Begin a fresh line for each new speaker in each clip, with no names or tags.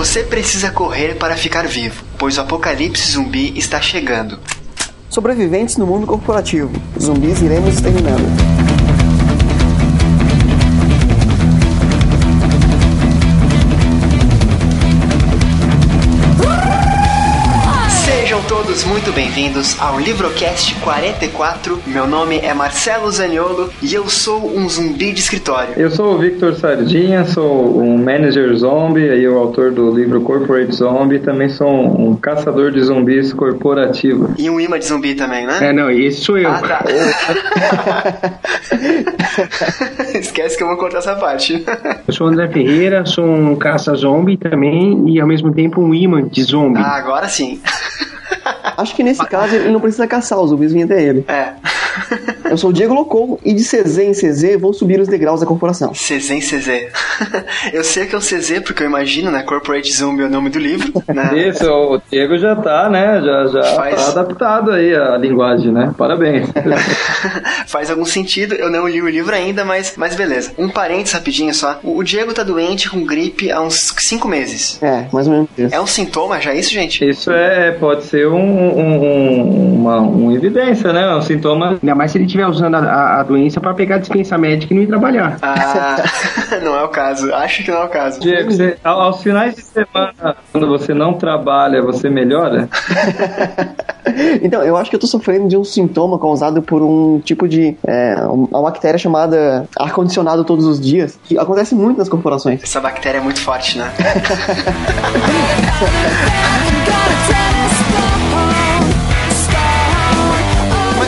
Você precisa correr para ficar vivo, pois o apocalipse zumbi está chegando.
Sobreviventes no mundo corporativo. Zumbis iremos exterminando.
Todos muito bem-vindos ao Livrocast 44. Meu nome é Marcelo Zaniolo e eu sou um zumbi de escritório.
Eu sou o Victor Sardinha, sou um manager zombie e o autor do livro Corporate Zombie. Também sou um caçador de zumbis corporativo.
E um imã de zumbi também, né?
É, não, esse sou eu.
Ah, tá. Esquece que eu vou cortar essa parte.
Eu sou o André Ferreira, sou um caça-zombie também e ao mesmo tempo um imã de zombie.
Ah, agora sim.
Acho que nesse caso ele não precisa caçar, os zumbis vêm até ele.
É.
Eu sou o Diego Locou e de CZ em CZ vou subir os degraus da corporação.
CZ em CZ. Eu sei que é o CZ porque eu imagino, né? Corporate Zombie é o nome do livro. Né?
Isso, o Diego já tá, né? Já, já
Faz-
tá adaptado aí a linguagem, né? Parabéns.
Faz algum sentido, eu não li o livro ainda, mas, mas beleza. Um parênteses rapidinho só. O Diego tá doente com gripe há uns 5 meses.
É, mais ou menos isso.
É um sintoma já isso, gente?
Isso é, pode ser um, um, um- uma, uma evidência, né? Um sintoma.
Ainda mais se ele estiver usando a, a- doença pra pegar dispensa médica e não ir trabalhar.
Ah, não é o caso. Acho que não é o caso.
Diego, você- ao- aos finais de semana, quando você não trabalha, você melhora?
Então, eu acho que eu tô sofrendo de um sintoma causado por um tipo de. É, uma bactéria chamada ar-condicionado todos os dias, que acontece muito nas corporações.
Essa bactéria é muito forte, né?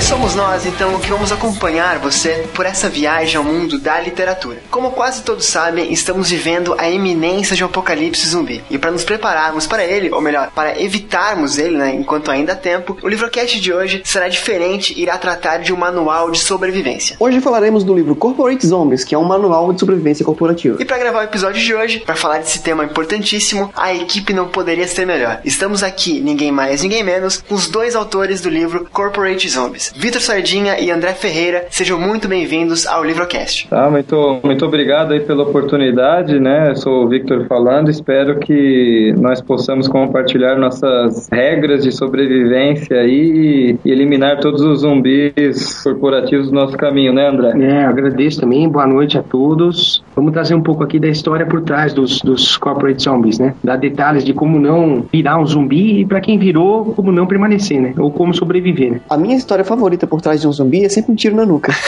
somos nós, então, que vamos acompanhar você por essa viagem ao mundo da literatura. Como quase todos sabem, estamos vivendo a eminência de um apocalipse zumbi. E para nos prepararmos para ele, ou melhor, para evitarmos ele, né, enquanto ainda há tempo, o livrocast de hoje será diferente e irá tratar de um manual de sobrevivência.
Hoje falaremos do livro Corporate Zombies, que é um manual de sobrevivência corporativa.
E para gravar o episódio de hoje, para falar desse tema importantíssimo, a equipe não poderia ser melhor. Estamos aqui, ninguém mais, ninguém menos, com os dois autores do livro Corporate Zombies, Vitor Sardinha e André Ferreira. Sejam muito bem-vindos ao Livrocast.
Tá, muito, muito obrigado aí pela oportunidade, né? Eu sou o Victor falando, espero que nós possamos compartilhar nossas regras de sobrevivência aí e eliminar todos os zumbis corporativos do nosso caminho, né, André?
É, agradeço também, boa noite a todos. Vamos trazer um pouco aqui da história por trás dos, dos corporate zombies, né? Dar detalhes de como não virar um zumbi e pra quem virou, como não permanecer, né? Ou como sobreviver, né?
A minha história favorita por trás de um zumbi é sempre um tiro na nuca.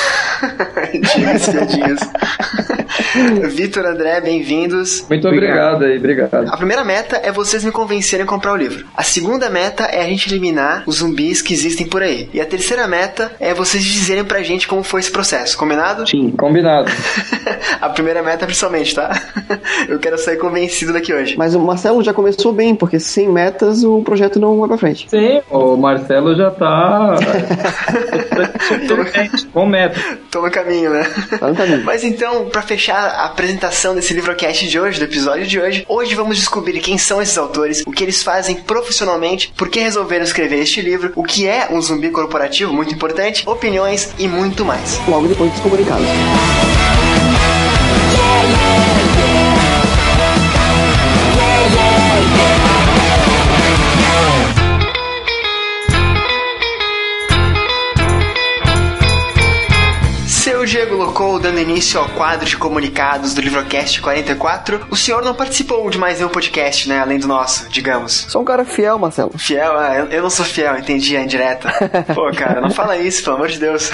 Vitor, André, bem-vindos.
Muito obrigado aí, obrigado.
A primeira meta é vocês me convencerem a comprar o livro. A segunda meta é a gente eliminar os zumbis que existem por aí. E a terceira meta é vocês dizerem pra gente como foi esse processo. Combinado?
Sim.
Combinado.
a primeira meta principalmente, tá? Eu quero sair convencido daqui hoje.
Mas o Marcelo já começou bem, porque sem metas o projeto não vai pra frente.
Sim, o Marcelo já tá com meta.
Tô no caminho, né?
Tá no caminho.
Mas então, pra fechar a apresentação desse livrocast de hoje, do episódio de hoje, hoje vamos descobrir quem são esses autores, o que eles fazem profissionalmente, por que resolveram escrever este livro, o que é um zumbi corporativo, muito importante, opiniões e muito mais.
Logo depois dos comunicados.
Início ao quadro de comunicados do Livrocast 44, o senhor não participou de mais nenhum podcast, né? Além do nosso, digamos.
Sou um cara fiel, Marcelo.
Fiel? Ah, eu, eu não sou fiel, entendi a indireta. Pô, cara, não fala isso, pelo amor de Deus.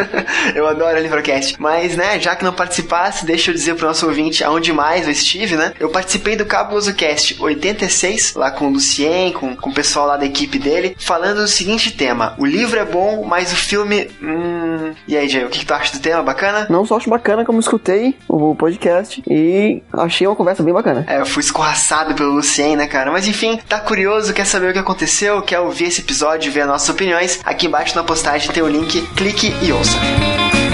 eu adoro o Livrocast. Mas, né, já que não participasse, deixa eu dizer pro nosso ouvinte aonde mais eu estive, né? Eu participei do Cabuloso Cast 86, lá com o Lucien, com, com o pessoal lá da equipe dele, falando do seguinte tema: o livro é bom, mas o filme. Hum. E aí, Jay, o que, que tu acha do tema? Bacana?
Não só acho bacana, como escutei o podcast e achei uma conversa bem bacana.
É, eu fui escorraçado pelo Lucien, né, cara? Mas enfim, tá curioso, quer saber o que aconteceu, quer ouvir esse episódio, ver as nossas opiniões? Aqui embaixo na postagem tem o link, clique e ouça. Diego,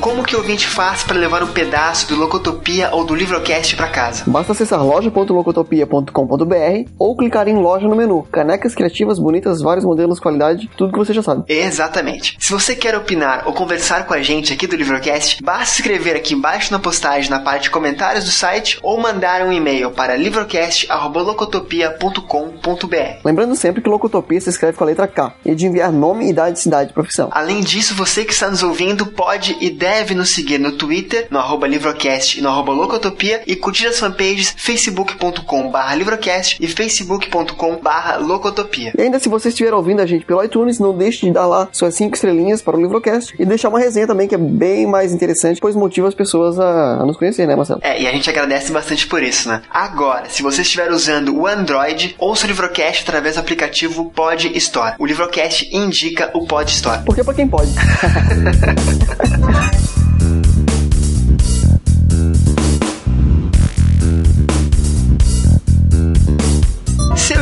como que o ouvinte faz para levar um pedaço do Locotopia ou do Livrocast para casa?
Basta acessar loja.locotopia.com.br ou clicar em loja no menu. Canecas criativas, bonitas, vários modelos, qualidade, tudo que você já sabe.
Exatamente. Se você quer opinar ou conversar com a gente aqui do Livrocast, basta escrever aqui embaixo na postagem na parte de comentários do site ou mandar um e-mail para livrocast.locotopia.com.br.
Lembrando sempre que Locotopia se escreve com a letra K e de enviar nome, idade, cidade e profissão.
Além disso, você que está nos ouvindo pode e deve nos seguir no Twitter, no arroba Livrocast e no arroba Locotopia e curtir as fanpages facebook.com barra Livrocast e facebook.com barra Locotopia.
E ainda se você estiver ouvindo a gente pelo iTunes, não deixe de dar lá suas 5 estrelinhas para o Livrocast e deixar uma resenha também que é bem mais interessante, pois motiva as pessoas a, a nos conhecer, né, Marcelo?
É, e a gente agradece bastante por isso, né? Agora, se você estiver usando o Android, ouça o Livrocast através do aplicativo Pod Store. O Livrocast indica o Pod Store.
Porque é pra quem pode.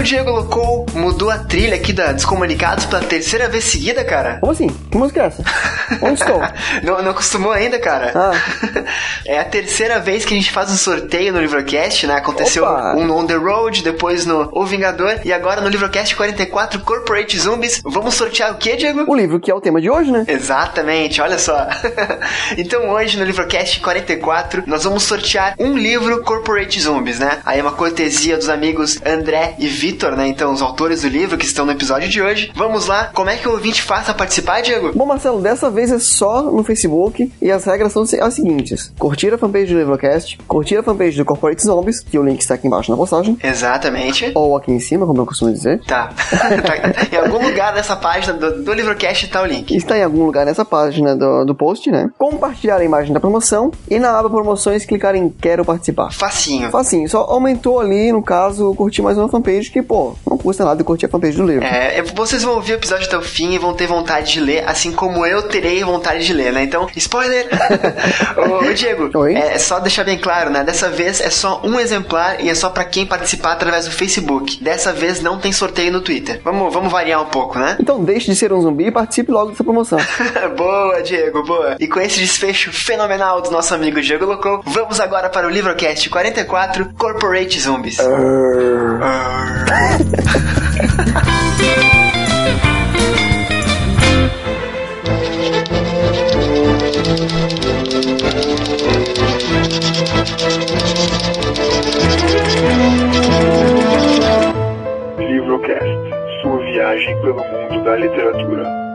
Diego Locou mudou a trilha aqui da Descomunicados pela terceira vez seguida, cara.
Como assim? Que música é essa? Onde estou?
não, não acostumou ainda, cara?
Ah.
É a terceira vez que a gente faz um sorteio no Livrocast, né? Aconteceu
Opa.
um no On The Road, depois no O Vingador e agora no Livrocast 44 Corporate Zombies. Vamos sortear o que, Diego?
O livro que é o tema de hoje, né?
Exatamente, olha só. então hoje no Livrocast 44 nós vamos sortear um livro Corporate Zombies, né? Aí é uma cortesia dos amigos André e Vitor, né? Então os autores do livro que estão no episódio de hoje. Vamos lá, como é que o ouvinte faz pra participar, Diego?
Bom, Marcelo, dessa vez é só no Facebook e as regras são as seguintes: curtir a fanpage do Livrocast, curtir a fanpage do Corporate Zombies, que o link está aqui embaixo na postagem,
Exatamente.
ou aqui em cima, como eu costumo dizer.
Tá. Tá. Em algum lugar dessa página do, do Livrocast tá o link.
Está em algum lugar nessa página do, do post, né? Compartilhar a imagem da promoção e na aba promoções clicar em quero participar.
Facinho.
Facinho, só aumentou ali, no caso, curtir mais uma fanpage que, pô, não custa nada curtir a fanpage do livro.
É, é, vocês vão ouvir o episódio até o fim e vão ter vontade de ler, assim como eu terei vontade de ler, né? Então, spoiler! ô, ô, Diego,
Oi?
é, é só deixar bem claro, né? Dessa vez é só um exemplar e é só pra quem participar através do Facebook. Dessa vez não tem sorteio no Twitter. Vamos, vamos variar um pouco, né?
Então deixe de ser um zumbi e participe logo dessa promoção.
boa, Diego, boa. E com esse desfecho fenomenal do nosso amigo Diego Locou, vamos agora para o Livrocast 44 Corporate Zombies.
Livrocast, sua viagem pelo mundo da literatura.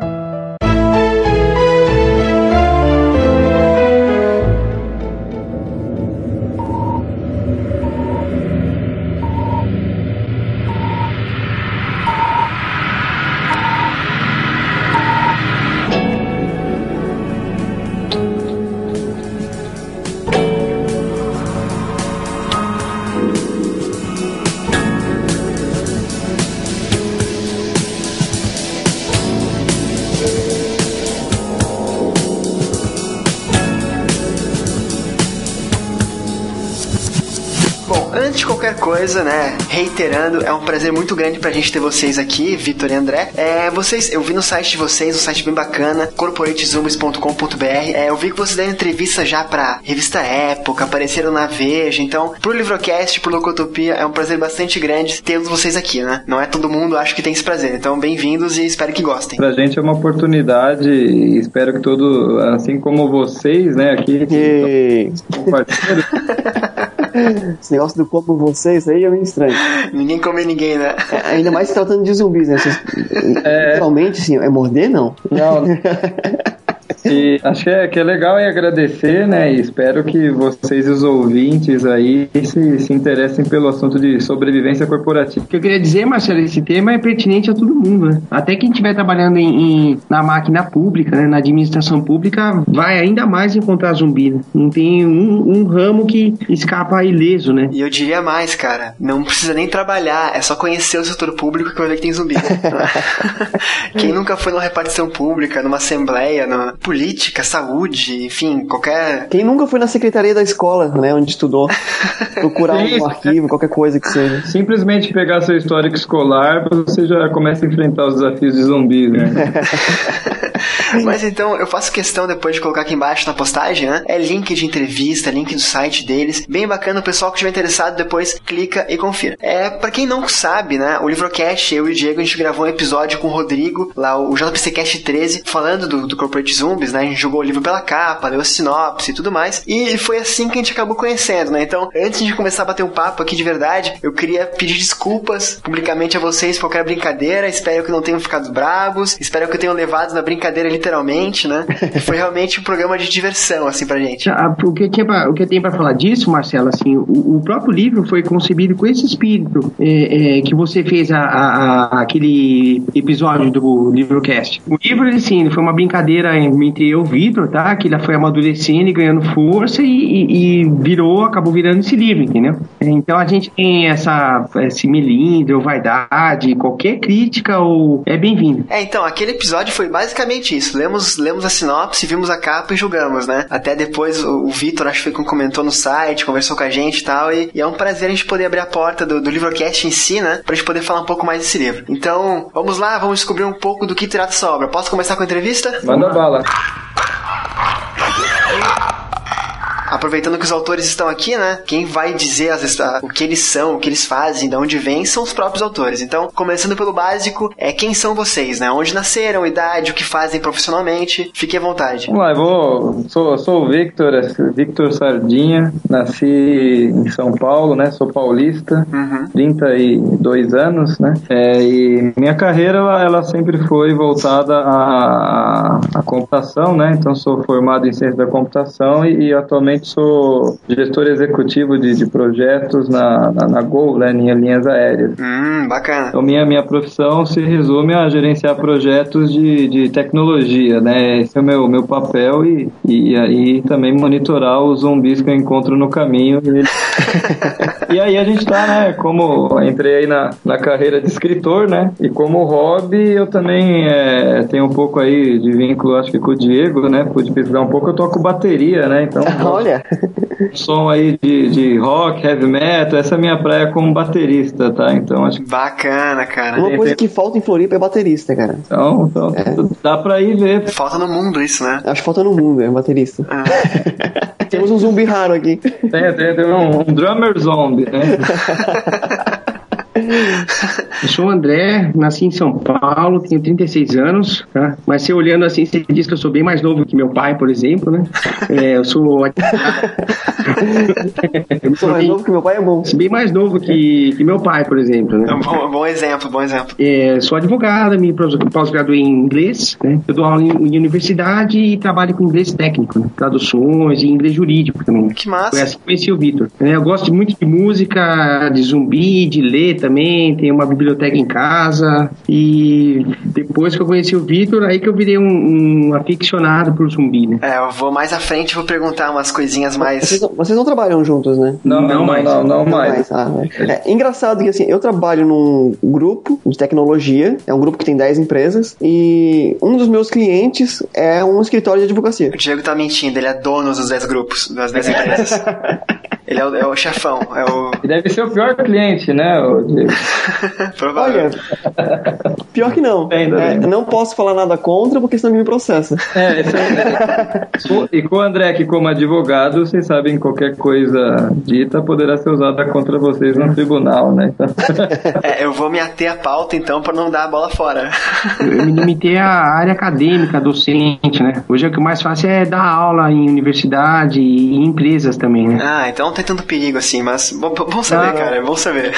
Coisa, né, reiterando, é um prazer muito grande pra gente ter vocês aqui, Vitor e André. É, vocês, eu vi no site de vocês, um site bem bacana, corporatezooms.com.br. É, eu vi que vocês deram entrevista já pra revista Época, apareceram na Veja. Então, pro Livrocast, pro Locotopia, é um prazer bastante grande tê-los vocês aqui, né? Não é todo mundo, acho que tem esse prazer. Então, bem-vindos e espero que gostem.
Pra gente é uma oportunidade e espero que todo, assim como vocês, né, aqui,
E
são parceiros,
esse negócio do corpo você, isso aí é meio estranho.
Ninguém come ninguém, né?
É, ainda mais se tratando de zumbis, né? Vocês,
É.
Literalmente, assim, é morder, não.
Não. E acho que é, que é legal e agradecer, né? E espero que vocês e os ouvintes aí se, se interessem pelo assunto de sobrevivência corporativa.
O que eu queria dizer, Marcelo, esse tema é pertinente a todo mundo, né? Até quem estiver trabalhando em, em- na máquina pública, né? na administração pública, vai ainda mais encontrar zumbi, né? Não tem um, um ramo que escapa ileso, né?
E eu diria mais, cara, não precisa nem trabalhar, é só conhecer o setor público que vai ver que tem zumbi. Quem nunca foi numa repartição pública, numa assembleia, numa política, saúde, enfim, qualquer.
Quem nunca foi na secretaria da escola, né? Onde estudou, procurar um arquivo, qualquer coisa que seja.
Simplesmente pegar seu histórico escolar, você já começa a enfrentar os desafios de zumbis, né?
Mas então, eu faço questão depois de colocar aqui embaixo na postagem, né? É link de entrevista, link do site deles. Bem bacana, o pessoal que estiver interessado depois clica e confira. É, para quem não sabe, né? O Livrocast, eu e o Diego, a gente gravou um episódio com o Rodrigo, lá o JPCcast 13, falando do, do Corporate Zombies, né? A gente jogou o livro pela capa, leu a sinopse e tudo mais. E foi assim que a gente acabou conhecendo, né? Então, antes de começar a bater um papo aqui de verdade, eu queria pedir desculpas publicamente a vocês por qualquer brincadeira. Espero que não tenham ficado bravos. Espero que eu tenham levado na brincadeira literalmente, né? Foi realmente um programa de diversão, assim, pra gente.
Ah, O que, tinha pra- o que tem para falar disso, Marcelo, assim, o, o próprio livro foi concebido com esse espírito é, é, que você fez a, a- a- aquele episódio do livrocast. O livro, ele, sim, foi uma brincadeira entre eu e o Vitor, tá? Que ele foi amadurecendo e ganhando força e, e- e virou, acabou virando esse livro, entendeu? Então a gente tem essa, esse melindre ou vaidade, qualquer crítica ou é bem-vindo.
É, então, aquele episódio foi basicamente isso. Lemos, lemos a sinopse, vimos a capa e julgamos, né? Até depois o, o Vitor, acho que foi comentou no site, conversou com a gente e tal. E, e é um prazer a gente poder abrir a porta do, do livrocast em si, né? Pra gente poder falar um pouco mais desse livro. Então, vamos lá, vamos descobrir um pouco do que trata essa obra. Posso começar com a entrevista?
Manda bala.
Aproveitando que os autores estão aqui, né? Quem vai dizer as histó- o que eles são, o que eles fazem, de onde vêm, são os próprios autores. Então, começando pelo básico, é quem são vocês, né? Onde nasceram, idade, o que fazem profissionalmente. Fique à vontade.
Vamos lá, eu vou. Sou, sou o Victor, Victor Sardinha. Nasci em São Paulo, né? Sou paulista,
Uhum.
32 anos, né? É, e minha carreira ela, ela sempre foi voltada à, à computação, né? Então sou formado em ciência da computação e, e atualmente sou diretor executivo de, de projetos na, na, na Gol, né? Em linhas aéreas.
Hum, bacana.
Então, minha, minha profissão se resume a gerenciar projetos de, de tecnologia, né? Esse é o meu, meu papel e, e aí também monitorar os zumbis que eu encontro no caminho. E, e aí a gente tá, né? Como entrei aí na, na carreira de escritor, né? E como hobby, eu também é, tenho um pouco aí de vínculo, acho que com o Diego, né? Pude pesquisar um pouco, eu toco bateria, né? Então,
Olha,
som aí de, de rock, heavy metal, essa é a minha praia como baterista, tá? Então, acho que
Bacana, cara.
uma coisa que falta em Floripa é baterista, cara.
Então, então dá pra ir ver.
Falta no mundo isso, né?
Acho que falta no mundo, é baterista.
Ah.
Temos um zumbi raro aqui.
Tem, tem, tem um, um drummer zombie, né?
Eu sou o André, nasci em São Paulo, tenho 36 anos, tá? Mas se olhando assim, você diz que eu sou bem mais novo que meu pai, por exemplo, né? É, eu sou. eu
Sou mais
bem,
novo que meu pai é bom.
bem mais novo que, que meu pai, por exemplo, né?
É um bom, bom exemplo, bom exemplo.
É, sou advogado, me pós- pós-graduei em inglês, né? Eu dou aula em, em universidade e trabalho com inglês técnico, né? traduções e inglês jurídico também.
Que
Foi
massa.
assim que conheci o Vitor. É, eu gosto muito de música, de zumbi, de ler também. Tenho uma biblioteca em casa. E depois que eu conheci o Vitor, aí que eu virei um, um aficionado por zumbi, né?
É, eu vou mais à frente e vou perguntar umas coisinhas mais.
Vocês não, vocês não trabalham juntos, né?
Não, não, não,
mais.
não, não mais.
Ah, né? é engraçado que assim, eu trabalho num grupo de tecnologia, é um grupo que tem 10 empresas, e um dos meus clientes é um escritório de advocacia.
O Diego tá mentindo, ele é dono dos 10 grupos, das 10 empresas. ele é o, é o chefão, é o.
E deve ser o pior cliente, né? o
Olha, pior que não.
Ainda
É,
bem.
não posso falar nada contra porque senão me processa.
É, esse é E com o André, que como advogado, vocês sabem, qualquer coisa dita poderá ser usada contra vocês no tribunal, né? Então,
É, eu vou me ater à pauta então pra não dar a bola fora.
Eu me limitei à área acadêmica, docente, né? Hoje o que mais faço é dar aula em universidade e em empresas também, né?
Ah, então não tem tanto perigo assim, mas bom, bom saber,
Não.
cara, é bom saber.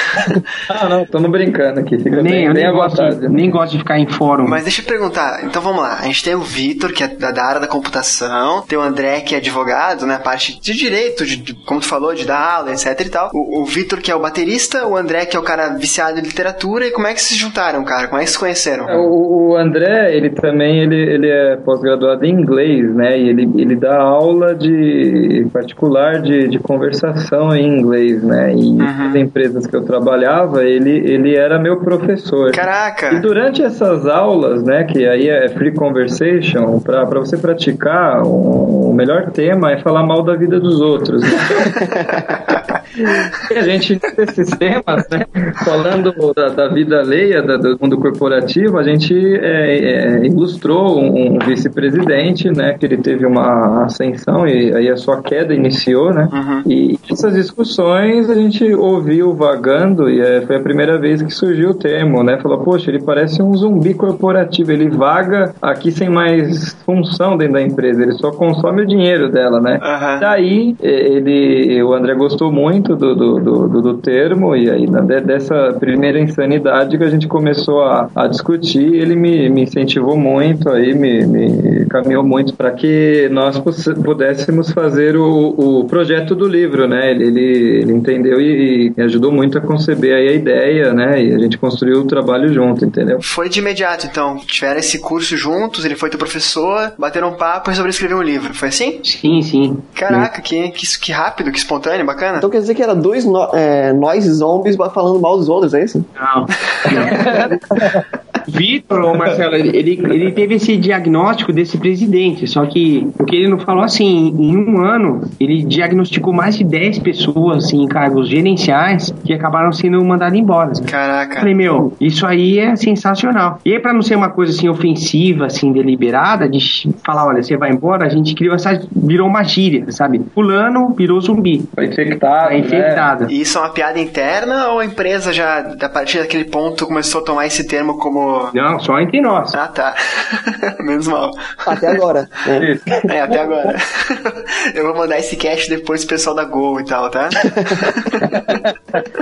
Ah, não, estamos brincando aqui. Fica
nem,
bem,
eu nem, gosto,
vontade. né?
nem gosto de ficar em fórum.
Mas deixa eu perguntar, então vamos lá. A gente tem o Vitor, que é da, área da computação, tem o André, que é advogado, né? Parte de direito, de, de- como tu falou, de dar aula, etc e tal. O, o Vitor, que é o baterista, o André, que é o cara viciado em literatura. E como é que vocês se juntaram, cara? Como é que se conheceram?
É, O, o André, ele também ele, ele é pós-graduado em inglês, né? E ele, ele dá aula de particular de, de conversação em inglês, né? E
Uhum.
nas empresas que eu trabalhava, ele, ele era meu professor. E
Caraca!
durante essas aulas né, que aí é free conversation, para você praticar, o, o melhor tema é falar mal da vida dos outros. E a gente, nesses temas, né, falando da, da vida alheia, da, do mundo corporativo, a gente é, é, ilustrou um, um vice-presidente, né, que ele teve uma ascensão e aí a sua queda iniciou, né,
Uhum.
e essas discussões a gente ouviu vagando e é, foi a primeira vez que surgiu o termo, né, falou, poxa, ele parece um zumbi corporativo, ele vaga aqui sem mais função dentro da empresa, ele só consome o dinheiro dela, né.
Aham.
Daí, ele, o André gostou muito do, do, do, do- termo, e aí na- de- dessa primeira insanidade que a gente começou a, a discutir, ele me, me incentivou muito, aí me, me caminhou muito para que nós pudéssemos fazer o, o projeto do livro, né? Ele, ele, ele entendeu e, e ajudou muito a conceber aí a ideia, né? E a gente construiu o trabalho junto, entendeu?
Foi de imediato, então. Tiveram esse curso juntos, ele foi teu professor, bateram um papo e resolveram escrever um livro. Foi assim?
Sim, sim.
Caraca, que, que, que rápido, que espontâneo, bacana.
Então quer dizer que era dois no, é, nós zombies falando mal dos outros, é isso?
Não. Vitor, Marcelo, ele, ele teve esse diagnóstico desse presidente, só que o que ele não falou assim, em um ano, ele diagnosticou mais de 10 pessoas assim, em cargos gerenciais que acabaram sendo mandadas embora. Eu
Caraca.
falei, meu, isso aí é sensacional. E aí, pra não ser uma coisa assim ofensiva, assim, deliberada, de falar, olha, você vai embora, a gente criou essa. virou uma gíria, sabe? Fulano virou zumbi.
Foi infectado,
É
né?
infectado.
E isso é uma piada interna ou a empresa já, a partir daquele ponto, começou a tomar esse termo como.
Não, só entre nós.
Ah, tá. Menos mal.
Até agora. né?
Isso.
É, até agora. Eu vou mandar esse cast depois pro pessoal da Gol e tal, tá?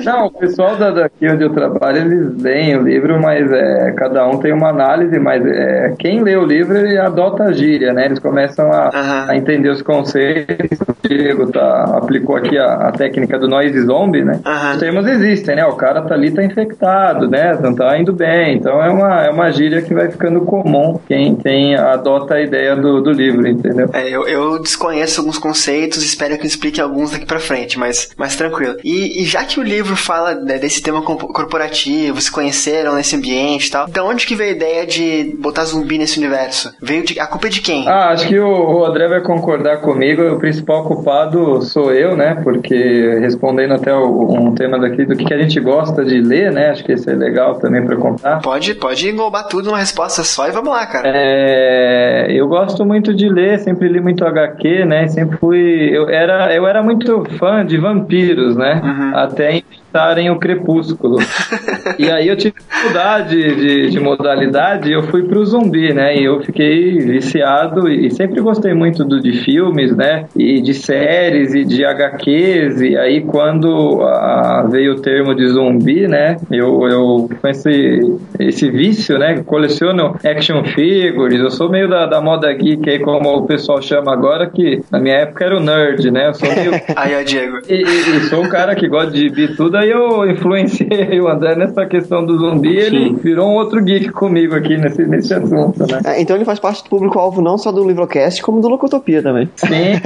Não, o pessoal da, daqui onde eu trabalho, eles leem o livro, mas é, cada um tem uma análise, mas é, quem lê o livro, ele adota a gíria, né? Eles começam a,
Aham.
a entender os conceitos. O Diego tá, aplicou aqui a, a técnica do noise zombie, né?
Aham.
Os termos existem, né? O cara tá ali, tá infectado, né? Não tá indo bem. Então é uma, é uma gíria que vai ficando comum quem, quem adota a ideia do, do livro, entendeu?
É, eu, eu desconheço alguns conceitos, espero que eu explique alguns daqui pra frente, mas, mas tranquilo. E, e já que o livro fala né, desse tema corporativo, se conheceram nesse ambiente e tal, da onde que veio a ideia de botar zumbi nesse universo? Veio de. A culpa é de quem?
Ah, acho que o, o André vai concordar comigo. O principal culpado sou eu, né? Porque respondendo até o- um tema daqui do que, que a gente gosta de ler, né? Acho que isso é legal também para contar.
Pode, pode englobar tudo numa resposta só e vamos lá, cara.
É, eu gosto muito de ler, sempre li muito HQ, né? Sempre fui. Eu era, eu era muito fã de vampiros, né?
Uhum.
Até inventarem o Crepúsculo. e aí eu tive dificuldade de, de modalidade e eu fui pro zumbi, né? E eu fiquei viciado e, sempre gostei muito do, de filmes, né? E de séries e de HQs. E aí quando ah, veio o termo de zumbi, né? Eu, eu com esse, esse vício, né? Coleciono action figures. Eu sou meio da, da moda geek aí, como o pessoal chama agora, que na minha época era o nerd, né? Eu sou meio
Aí, ó, Diego.
e, e- e sou um cara que gosta de tudo, aí eu influenciei o André nessa questão do zumbi, ele
Sim.
virou um outro geek comigo aqui nesse, nesse assunto, né?
É, então ele faz parte do público-alvo não só do Livrocast, como do Locotopia também.
Sim,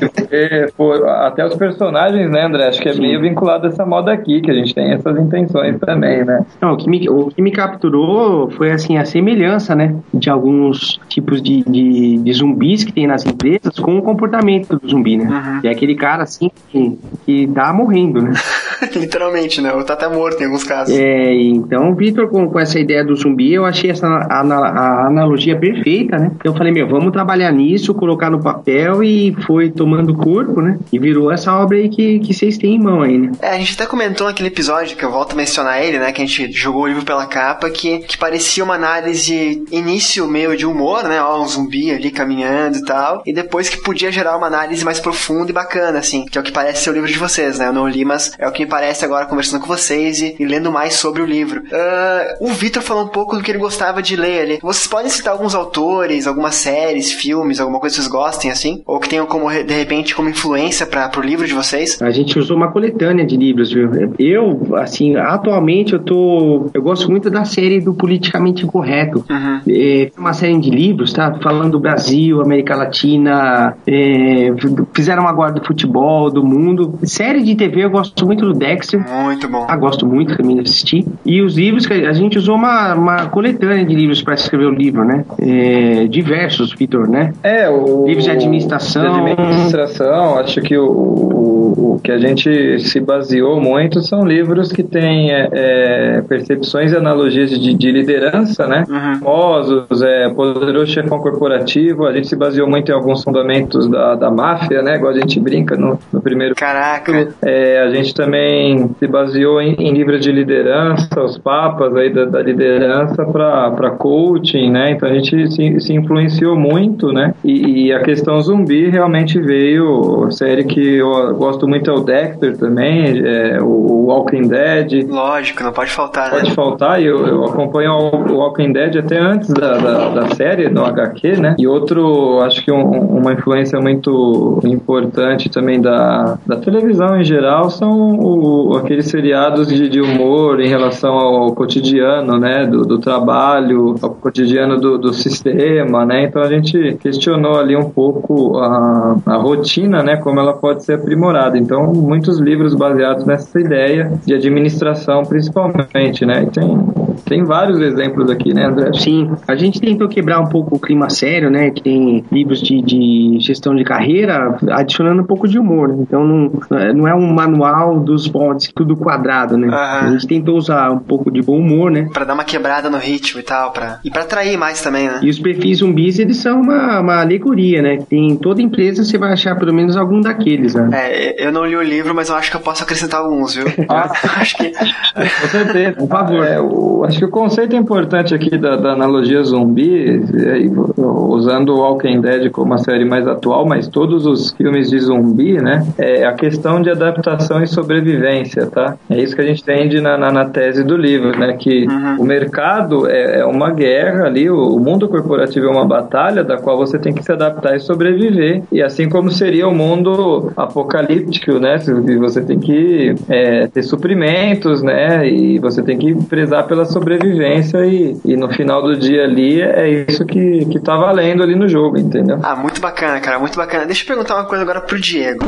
porque, pô, até os personagens, né, André? Acho que é meio vinculado a essa moda aqui, que a gente tem essas intenções também, né?
Não, o que, me, o que me capturou foi assim a semelhança, né, de alguns tipos de, de, de zumbis que tem nas empresas com o comportamento do zumbi, né?
Uhum.
É aquele cara assim que, que tá morrendo, né?
Literalmente, né? Ou tá até morto em alguns casos.
É, então, o Victor, com, com essa ideia do zumbi, eu achei essa ana- a analogia perfeita, né? Eu falei, meu, vamos trabalhar nisso, colocar no papel e foi tomando corpo, né? E virou essa obra aí que, que vocês têm em mão aí, né?
É, a gente até comentou naquele episódio, que eu volto a mencionar ele, né? Que a gente jogou o livro pela capa, que, que parecia uma análise início meio de humor, né? Ó, um zumbi ali caminhando e tal. E depois que podia gerar uma análise mais profunda e bacana, assim. Que é o que parece ser o livro de vocês, né? Eu não li, mas é o que me parece agora conversando com vocês e, e lendo mais sobre o livro. Ah, o Vitor falou um pouco do que ele gostava de ler ali. Vocês podem citar alguns autores, algumas séries, filmes, alguma coisa que vocês gostem, assim? Ou que tenham como, de repente, como influência para pro livro de vocês?
A gente usou uma coletânea de livros, viu? Eu, assim, atualmente eu tô. Eu gosto muito da série do Politicamente Incorreto.
Uhum.
É uma série de livros, tá? Falando do Brasil, América Latina, é, fizeram agora do futebol, do mundo. Série de TV eu gosto muito do Dexter.
Muito bom.
Ah, gosto muito também de assistir. E os livros, que a gente usou uma, uma coletânea de livros para escrever o livro, né? É, diversos, Vitor, né?
É, o.
Livros de administração.
De administração, acho que o, o, o que a gente se baseou muito são livros que têm é, é, percepções e analogias de, de liderança, né?
Uhum.
Famosos, é, Poderoso Chefão Corporativo, a gente se baseou muito em alguns fundamentos da, da máfia, né? Igual a gente brinca no, no primeiro
Caraca.
é, a gente também se baseou em, em livros de liderança, os papas aí da, da liderança para coaching, né? Então a gente se, se influenciou muito, né? E, e, a questão zumbi realmente veio, série que eu gosto muito é o Dexter também, é, o Walking Dead.
Lógico, não pode faltar,
Pode
né?
faltar, e eu, eu acompanho o Walking Dead até antes da, da, da série, no HQ, né? E outro, acho que um, uma influência muito importante também da, da televisão em geral são o, aqueles seriados de, de humor em relação ao cotidiano, né? Do, do trabalho, ao cotidiano do, do sistema, né? Então a gente questionou ali um pouco a, a rotina, né? Como ela pode ser aprimorada. Então, muitos livros baseados nessa ideia de administração, principalmente, né? E tem, tem vários exemplos aqui, né, André?
Sim, a gente tentou quebrar um pouco o clima sério, né? Que tem livros de, de gestão de carreira, adicionando um pouco de humor. né? Então não, não é um manual dos bots, tudo quadrado, né?
Aham.
A gente tentou usar um pouco de bom humor, né?
Pra dar uma quebrada no ritmo e tal, pra... e pra atrair mais também, né?
E os perfis zumbis, eles são uma, uma alegoria, né? Tem em toda empresa você vai achar pelo menos algum daqueles, né?
É, eu não li o livro, mas eu acho que eu posso acrescentar alguns, viu?
Ah.
acho que.
Com certeza.
Por favor.
É, o- acho que o conceito importante aqui da, da analogia zumbi, é, usando o Walking Dead como uma série mais atual, mas todos os filmes de zumbi, né? É a questão de adaptação e sobrevivência, tá? É isso que a gente entende na, na, na tese do livro, né? Que
Uhum.
o mercado é, é uma guerra ali, o, o mundo corporativo é uma batalha da qual você tem que se adaptar e sobreviver. E assim como seria o mundo apocalíptico, né? Você tem que é, ter suprimentos, né? E você tem que prezar pela sobrevivência e, e no final do dia ali é isso que, que tá valendo ali no jogo, entendeu?
Ah, muito bacana, cara, muito bacana. Deixa eu perguntar uma coisa agora pro Diego.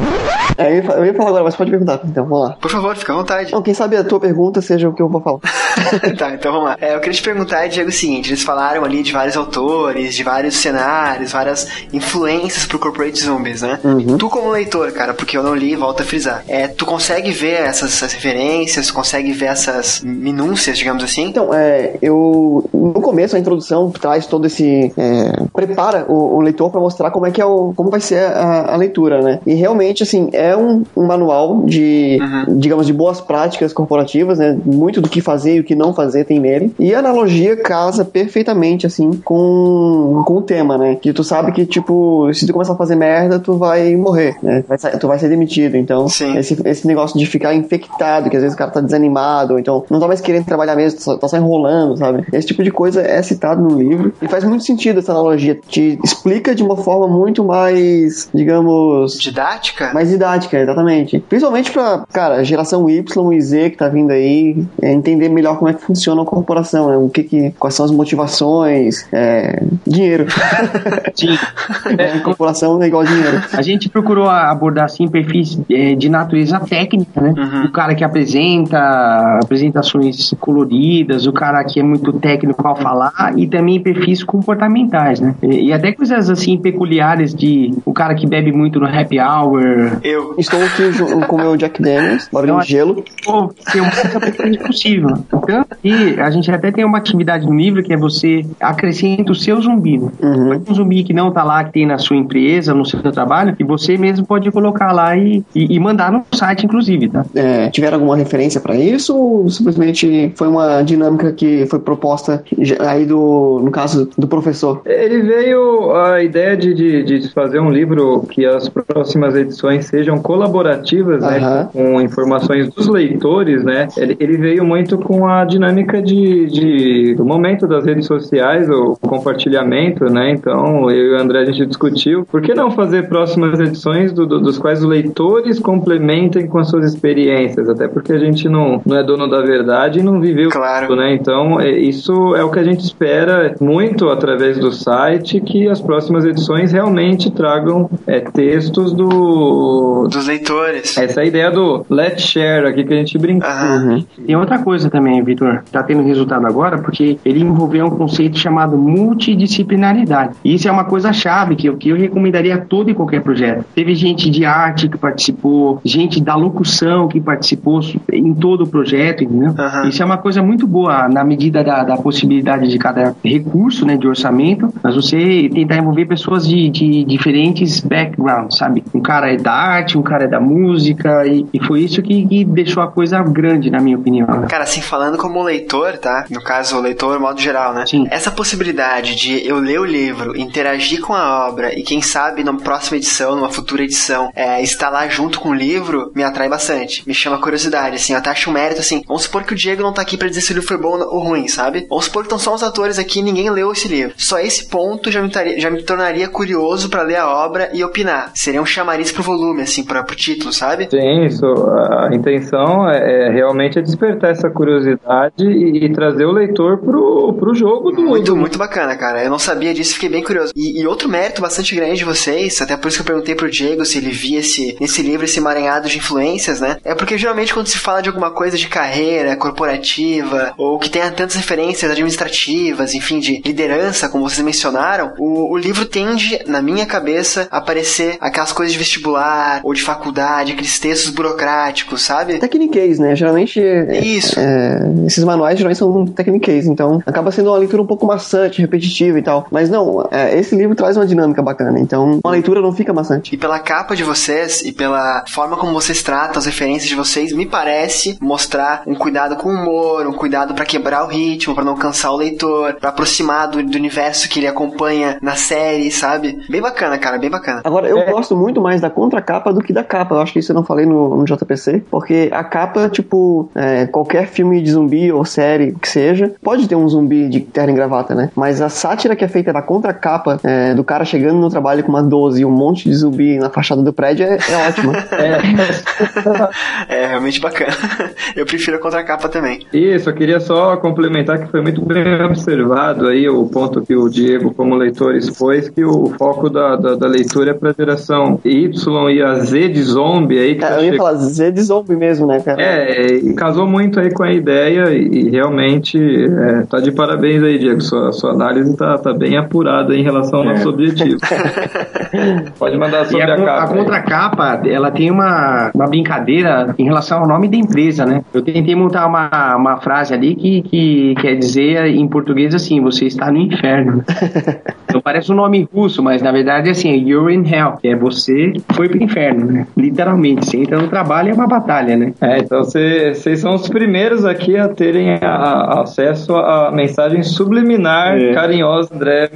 É, eu, ia, fa- eu ia falar agora, mas pode perguntar. Então, vamos lá.
Por favor, fica à vontade.
Não, quem sabe a tua pergunta seja o que eu vou falar.
tá, então vamos lá. É, eu queria te perguntar, Diego, o seguinte: eles falaram ali de vários autores, de vários cenários, várias influências pro Corporate Zombies, né?
Uhum.
Tu, como leitor, cara, porque eu não li, volta a frisar, é, tu consegue ver essas, essas referências, consegue ver essas minúcias, digamos assim?
Então, é, eu no começo a introdução traz todo esse é, prepara o, o leitor para mostrar como é que é o como vai ser a, a leitura, né? E realmente assim é um, um manual de
Uhum.
Digamos de boas práticas corporativas, né? Muito do que fazer e o que não fazer tem nele. E a analogia casa perfeitamente assim com com o tema, né? Que tu sabe que tipo se tu começar a fazer merda tu vai morrer, né? Vai sa- tu vai ser demitido. Então
Sim.
esse, esse negócio de ficar infectado, que às vezes o cara tá desanimado, ou então não tá mais querendo trabalhar mesmo, só- tá só enrolando, sabe? Esse tipo de coisa é citado no livro e faz muito sentido essa analogia. Te explica de uma forma muito mais, digamos,
Didática?
mais didática, exatamente. Principalmente pra, cara, geração Y e Z que tá vindo aí, é, entender melhor como é que funciona a corporação, né? O que que, quais são as motivações, é, dinheiro.
Sim.
É, corporação é igual a dinheiro.
A gente procurou abordar assim perfis eh, de natureza técnica, né?
Uhum.
O cara que apresenta apresentações coloridas, o cara que é muito técnico ao falar e também perfis comportamentais, né? E, e até coisas assim peculiares de o cara que bebe muito no happy hour,
Eu.
Estou aqui com o meu Jack Daniels,
Não,
de gelo.
ou ser o mais possível. Tanto que a gente até tem uma atividade no livro que é você acrescenta o seu zumbi. Né?
Uhum.
Um zumbi que não tá lá, que tem na sua empresa, no seu trabalho, e você mesmo pode colocar lá e, e, e mandar no site, inclusive, tá?
É, tiveram alguma referência pra isso ou simplesmente foi uma dinâmica que foi proposta aí do, no caso do professor?
Ele veio a ideia de, de, de fazer um livro que as próximas edições sejam colaborativas, né,
Aham.
com informações dos leitores, né? Ele, ele veio muito com a, dinâmica de, de do momento das redes sociais, o compartilhamento, né? Então, eu e o André a gente discutiu, por que não fazer próximas edições do, do, dos quais os leitores complementem com as suas experiências, até porque a gente não, não é dono da verdade e não viveu
Claro.
tudo, né? Então, é, isso é o que a gente espera muito através do site, que as próximas edições realmente tragam é, textos do...
Dos leitores.
Essa é a ideia do let's share aqui que a gente brincou.
Aham.
Tem outra coisa também, Vitor, tá tendo resultado agora, porque ele envolveu um conceito chamado multidisciplinaridade. E isso é uma coisa chave que eu, que eu recomendaria a todo e qualquer projeto. Teve gente de arte que participou, gente da locução que participou em todo o projeto, entendeu?
Aham.
Isso é uma coisa muito boa na medida da, da possibilidade de cada recurso, né, de orçamento, mas você tentar envolver pessoas de, de diferentes backgrounds, sabe? Um cara é da arte, um cara é da música, e, e foi isso que, que deixou a coisa grande, na minha opinião. né?
Cara, assim, falando como leitor, tá? No caso, o leitor, modo geral, né?
Sim.
Essa possibilidade de eu ler o livro, interagir com a obra e quem sabe numa próxima edição, numa futura edição, é, estar lá junto com o livro, me atrai bastante. Me chama curiosidade, assim, eu até acho um mérito, assim. Vamos supor que o Diego não tá aqui pra dizer se o livro foi bom ou ruim, sabe? Vamos supor que estão só os atores aqui e ninguém leu esse livro. Só esse ponto já me, taria- já me tornaria curioso pra ler a obra e opinar. Seria um chamariz pro volume, assim, pra, pro título, sabe?
Sim, isso. A intenção é, é realmente é despertar essa curiosidade e, e trazer o leitor pro, pro jogo do
Muito,
do-
muito bacana, cara. Eu não sabia disso, fiquei bem curioso. E, e outro mérito bastante grande de vocês, até por isso que eu perguntei pro Diego se ele via esse, nesse livro esse emaranhado de influências, né? É porque geralmente quando se fala de alguma coisa de carreira corporativa, ou que tenha tantas referências administrativas, enfim, de liderança, como vocês mencionaram, o, o livro tende, na minha cabeça, a aparecer aquelas coisas de vestibular, ou de faculdade, aqueles textos burocráticos, sabe?
Techniquez, né? Geralmente é,
Isso.
é, esses manuais geralmente são techniquez, então acaba sendo uma leitura um pouco maçante, repetitiva e tal. Mas não, é, esse livro traz uma dinâmica bacana, então uma leitura não fica maçante.
E pela capa de vocês e pela forma como vocês tratam as referências de vocês, me parece mostrar um cuidado com o humor, um cuidado pra quebrar o ritmo, pra não cansar o leitor, pra aproximar do, do universo que ele acompanha na série, sabe? Bem bacana, cara, bem bacana.
Agora, eu
É.
gosto muito mais da contracapa do que da capa. Eu acho que isso eu não falei no, no JPC, porque a capa, tipo, é, qualquer filme de zumbi ou série que seja, pode ter um zumbi de terno e gravata, né? Mas a sátira que é feita na contracapa é, do cara chegando no trabalho com uma 12 e um monte de zumbi na fachada do prédio é, é ótima.
É realmente bacana. Eu prefiro a contracapa também.
Isso, eu queria só complementar que foi muito bem observado aí o ponto que o Diego, como leitor, expôs, que o foco da, da, da leitura é para a geração Y e a Z de zombie aí. Que
É,
tá
eu ia
che-
falar Z de zombie mesmo, né, cara?
É, e casou muito aí com a ideia e, e realmente é, tá de parabéns aí, Diego. Sua, sua análise tá, tá bem apurada em relação ao nosso objetivo. Pode mandar
E
sobre
a,
a,
a
capa. aí.
contracapa, ela tem uma, uma brincadeira em relação ao nome da empresa, né? Eu tentei montar uma, uma frase ali que, que quer dizer em português assim, você está no inferno. Parece um nome russo, mas na verdade é assim, you're in hell, que é você foi pro inferno, né? Literalmente, você entra no trabalho é uma batalha, né?
É, então vocês são os primeiros aqui a terem a- a- acesso à mensagem subliminar
É.
carinhosa,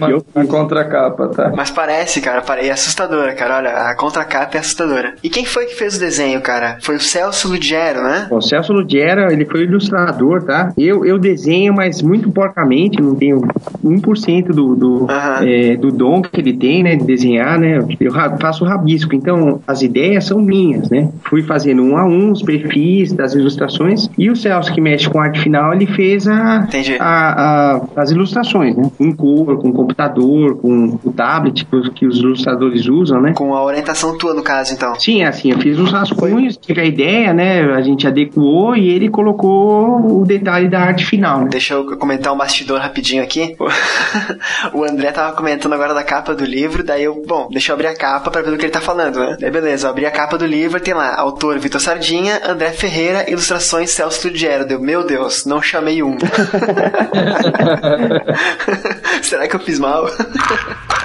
eu
na contracapa, tá?
Mas parece, cara, é assustadora, cara. Olha, a contracapa é assustadora. E quem foi que fez o desenho, cara? Foi o Celso Ludiero, né?
O Celso Ludiera, ele foi ilustrador, tá? Eu, eu desenho, mas muito porcamente, não tenho 1% do, do,
Aham.
é, do dom que ele tem, né, de desenhar, né? Eu faço rabisco, então as ideias são minhas, né? Fui fazendo um a um os perfis das ilustrações e o Celso, que mexe com arte final, ele fez a, a- a- as ilustrações, né? Com cor, com computador, com o tablet que os, que os ilustradores usam, né?
Com a orientação tua, no caso, então.
Sim, assim, eu fiz uns rascunhos, tive a ideia, né? A gente adequou e ele colocou o detalhe da arte final, né?
Deixa eu comentar um bastidor rapidinho aqui. O André tava comentando agora da capa do livro, daí eu, bom, deixa eu abrir a capa pra ver do que ele tá falando, né? Daí beleza, eu abri a capa do livro, tem lá, autor Vitor Sardinha, André Ferreira, ilustrações Celso Ludiero. Deu, meu Deus, não chamei um. Será que eu fiz mal?